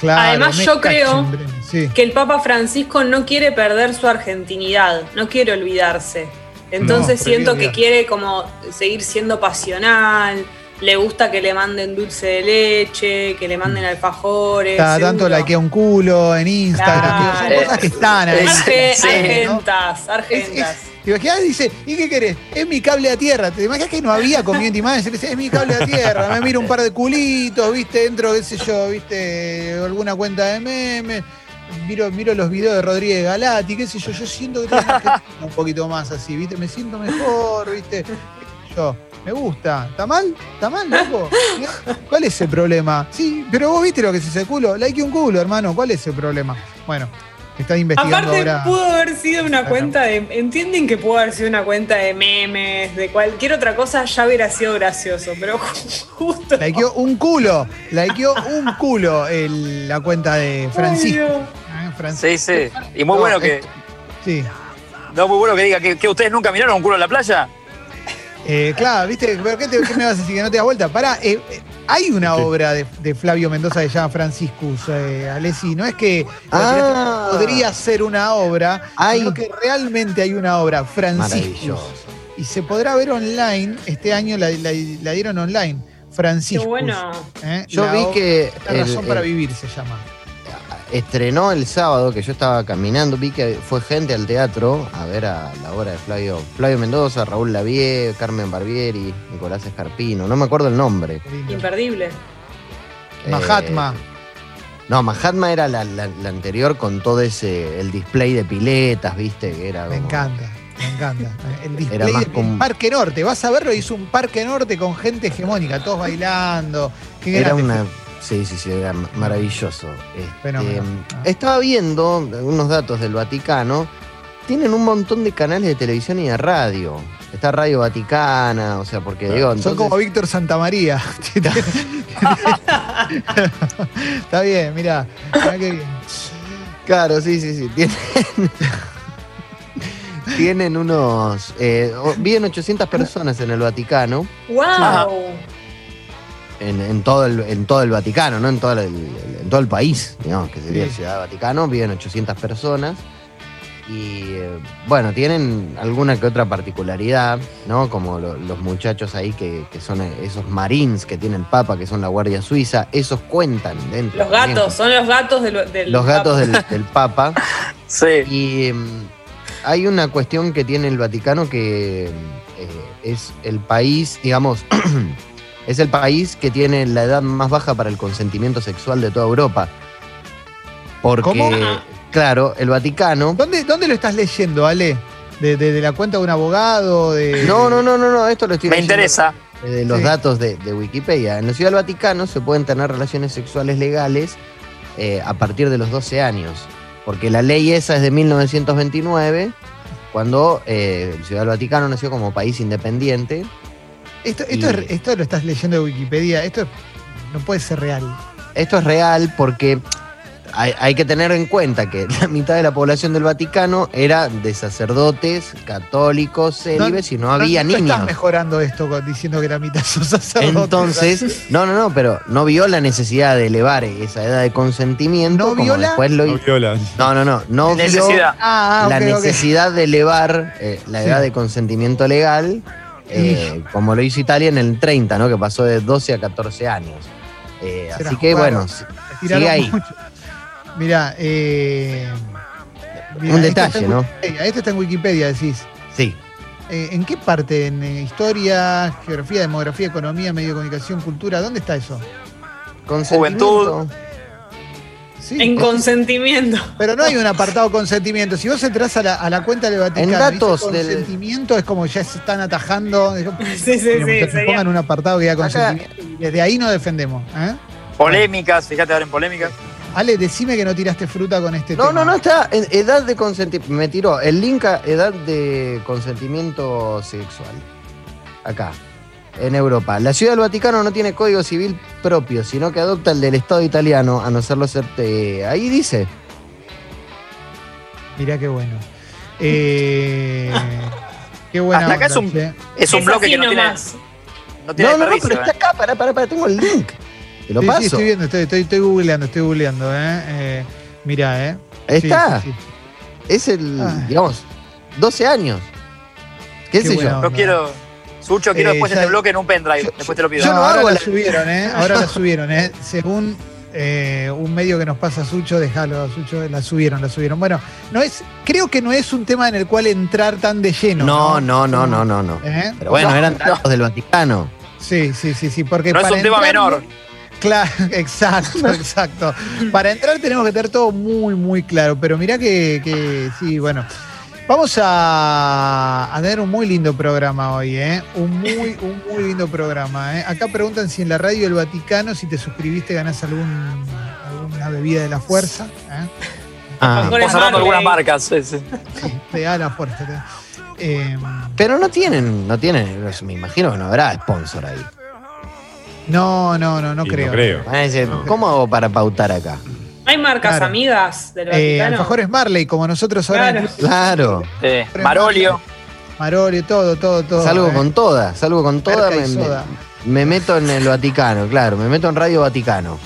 Claro, Además, yo creo sí. Que el Papa Francisco no quiere perder su argentinidad, no quiere olvidarse. Entonces No, siento que quiere como seguir siendo pasional, le gusta que le manden dulce de leche, que le manden alfajores. Cada tanto likea un culo en Instagram. Claro. Son cosas que están ahí. Arge- Sí. Argentas, Es- argentas. es- ¿Te imaginas? Dice, ¿y qué querés? Es mi cable a tierra. ¿Te imaginas que no había community manager? Dice, es mi cable a tierra. Me miro un par de culitos, ¿viste? Entro, qué sé yo, ¿viste? Alguna cuenta de memes. Miro, miro los videos de Rodríguez Galati, qué sé yo. Yo siento que tengo [LAUGHS] un poquito más así, ¿viste? Me siento mejor, ¿viste? Qué sé Yo, me gusta. ¿Está mal? ¿Está mal, loco? [LAUGHS] ¿Cuál es el problema? Sí, pero vos viste lo que es ese culo. Like un culo, hermano. ¿Cuál es el problema? Bueno, está investigando Aparte, ahora. pudo haber sido una Claro. cuenta de. Entienden que pudo haber sido una cuenta de memes, de cualquier otra cosa, ya hubiera sido gracioso, pero ju- [LAUGHS] justo. Likeó un culo, likeó un culo el- la cuenta de Francisco. Ay. ¿eh? Francisco. Sí, sí. Y muy No, bueno que. Sí. No, muy bueno que diga que, que ustedes nunca miraron un culo en la playa. Eh, claro, ¿viste? ¿Pero qué, te- qué me vas a decir? Que no te das vuelta. Pará, eh, eh, hay una Sí. obra de, de Flavio Mendoza que se llama Franciscus, eh, Alessi. No es que Ah. podría ser una obra, Hay. sino que realmente hay una obra, Franciscus. Maravilloso. Y se podrá ver online. Este año la, la- la dieron online. Qué Franciscus. bueno. ¿eh? Yo vi obra- que La el- razón para el- vivir se llama. Estrenó el sábado que yo estaba caminando, vi que fue gente al teatro a ver a la obra de Flavio, Flavio Mendoza, Raúl Lavie, Carmen Barbieri, Nicolás Escarpino, no me acuerdo el nombre. Imperdible. Eh, Mahatma. no, Mahatma era la, la- la anterior con todo ese, el display de piletas, viste, que era Me como- encanta, me encanta. El Era display más del como- Parque Norte. Vas a verlo, hizo un Parque Norte con gente hegemónica, todos bailando. Qué Era una. Sí, sí, sí, era ma- maravilloso. Este. Ah. estaba viendo unos datos del Vaticano. Tienen un montón de canales de televisión y de radio. Está Radio Vaticana, o sea, porque digo. Son entonces- como Víctor Santamaría. [LAUGHS] [LAUGHS] Está bien, bien. Claro, sí, sí, sí. Tienen, [LAUGHS] tienen unos. Eh, viven 800 personas en el Vaticano. ¡Wow! En, en todo el, en todo el Vaticano, ¿no? En todo el, en todo el país, digamos, que sería Sí. Ciudad Vaticano, viven 800 personas. Y eh, bueno, tienen alguna que otra particularidad, ¿no? Como lo- los muchachos ahí que, que son esos marines que tiene el Papa, que son la Guardia Suiza, esos cuentan dentro. Los también. gatos, son los gatos del, del Los gatos Papa. del, del Papa. [LAUGHS] Sí. Y mm, hay una cuestión que tiene el Vaticano que eh, es el país, digamos, [CLEARS THROAT] es el país que tiene la edad más baja para el consentimiento sexual de toda Europa. Porque, ¿Cómo? claro, el Vaticano. ¿Dónde, ¿Dónde lo estás leyendo, Ale? ¿De, de- de la cuenta de un abogado? De... No, no, no, no, no, esto lo estoy Me leyendo interesa. de los Sí. datos de, de Wikipedia. En la Ciudad del Vaticano se pueden tener relaciones sexuales legales eh, a partir de los 12 años, porque la ley esa es de 1929, cuando eh, la Ciudad del Vaticano nació como país independiente. Esto, esto, Y- es- esto lo estás leyendo de Wikipedia. Esto es- no puede ser real. Esto es real porque hay, hay que tener en cuenta que [LAUGHS] la mitad de la población del Vaticano era de sacerdotes, católicos, célibes y no había no, niños. estás mejorando esto diciendo que la mitad son sacerdotes. Entonces, no, no, no, pero no vio la necesidad de elevar esa edad de consentimiento. ¿No como viola? Después lo, No viola. no, no, no, no vio Necesidad. Ah, ah, la necesidad de elevar eh, la Sí. edad de consentimiento legal, eh, como lo hizo Italia en el 30, ¿no? Que pasó de 12 a 14 años. Eh, así que bueno, sigue ahí. Mirá, eh, mirá, Un esto detalle, está en ¿no? Esto está en Wikipedia, decís. sí. Eh, ¿En qué parte? ¿En eh, historia, geografía, demografía, economía, medio de comunicación, cultura? ¿Dónde está eso? Consentimiento. Sí, En consentimiento. pero no hay un apartado consentimiento. Si vos entras a la, a la cuenta del Vaticano, En datos del- consentimiento es como ya se están atajando. [LAUGHS] Sí, sí, sí. sería- pongan un apartado que diga Acá- consentimiento y desde ahí no defendemos. ¿eh? Polémicas, fíjate ahora en polémicas. Ale, decime que no tiraste fruta con este No, tema. no, no está. en edad de consentimiento. Me tiró el link a edad de consentimiento sexual. Acá, en Europa. La Ciudad del Vaticano no tiene código civil propio, sino que adopta el del Estado italiano, a no serlo ser. eh, ahí dice. Mirá qué bueno. Eh, qué buena Hasta acá onda, es un- che. Es un Es bloque que no tiene, nomás. no tiene No, no, no, desperdicio, pero está ¿eh? acá, pará, pará, pará, tengo el link. Te lo Sí, paso. sí, estoy viendo, estoy, estoy, estoy googleando, estoy googleando, ¿eh? eh mirá, ¿eh? Sí, Está. sí, sí. Es el, Ah. digamos, 12 años. ¿Qué, Qué sé yo? onda. Yo quiero. Sucho, quiero Eh, después ya- este bloque en un pendrive. Después te lo pido. yo no ahora hago la la- subieron, ¿eh? [LAUGHS] Ahora la subieron, ¿eh? Según eh, un medio que nos pasa Sucho, déjalo, Sucho, la subieron, la subieron. Bueno, no es, creo que no es un tema en el cual entrar tan de lleno. No, no, no, no, no, no. ¿Eh? Pero bueno, No, eran no. datos del Vaticano. Sí, sí, sí, sí, porque No es para un tema entrar- menor. Claro, [LAUGHS] exacto, exacto. Para entrar tenemos que tener todo muy, muy claro. Pero mirá que, que sí, bueno. Vamos a, a tener un muy lindo programa hoy, ¿eh? Un muy, un muy lindo programa, ¿eh? Acá preguntan si en la radio del Vaticano, si te suscribiste, ganás algún, alguna bebida de la fuerza. ¿eh? Ah, cerrando algunas marcas. sí, sí. Te da la fuerza. te- eh, pero no tienen, no tienen, me imagino que no habrá sponsor ahí. no, no, no, no Y creo. No creo. ¿cómo hago para pautar acá? Hay marcas Claro. amigas del Eh, Vaticano. alfajores Marley, como nosotros ahora. Claro. Marolio. Marolio, todo, todo, todo. salgo ¿eh? con toda, salgo con toda, me, me- meto en el Vaticano, claro, me meto en Radio Vaticano.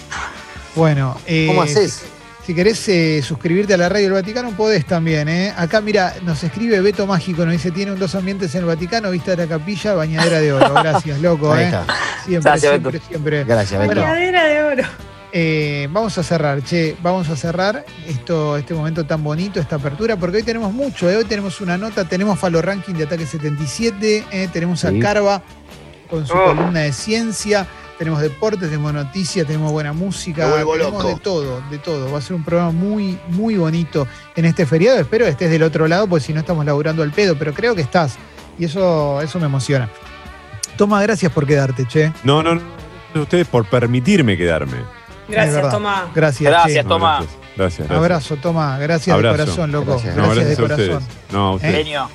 Bueno, eh, ¿Cómo haces? Si querés eh, suscribirte a la radio del Vaticano, podés también. ¿eh? Acá, mira, nos escribe Beto Mágico, nos dice, tiene un dos ambientes en el Vaticano, vista de la capilla, bañadera de oro. [LAUGHS] Gracias, loco. Ahí ¿eh? está. Siempre, Gracias, siempre, Beto. siempre. Gracias, Beto. Bañadera de oro. Eh, vamos a cerrar, che, vamos a cerrar esto, este momento tan bonito, esta apertura, porque hoy tenemos mucho, ¿eh? hoy tenemos una nota, tenemos Falo Ranking de Ataque 77, ¿eh? tenemos a Sí. Carva con su Oh. columna de ciencia, tenemos deportes, tenemos noticias, tenemos buena música, tenemos loco. de todo, de todo. Va a ser un programa muy, muy bonito en este feriado. Espero que estés del otro lado, porque si no estamos laburando al pedo, pero creo que estás. Y eso, eso me emociona. Toma, gracias por quedarte, che. No, no, no. Ustedes por permitirme quedarme. Gracias. Tomás. Gracias, Gracias. No, Tomá. Gracias, gracias. gracias. Abrazo, toma. Gracias Abrazo. de corazón, loco. Gracias. Gracias, No, de a corazón. ustedes. No, a ustedes. Genio.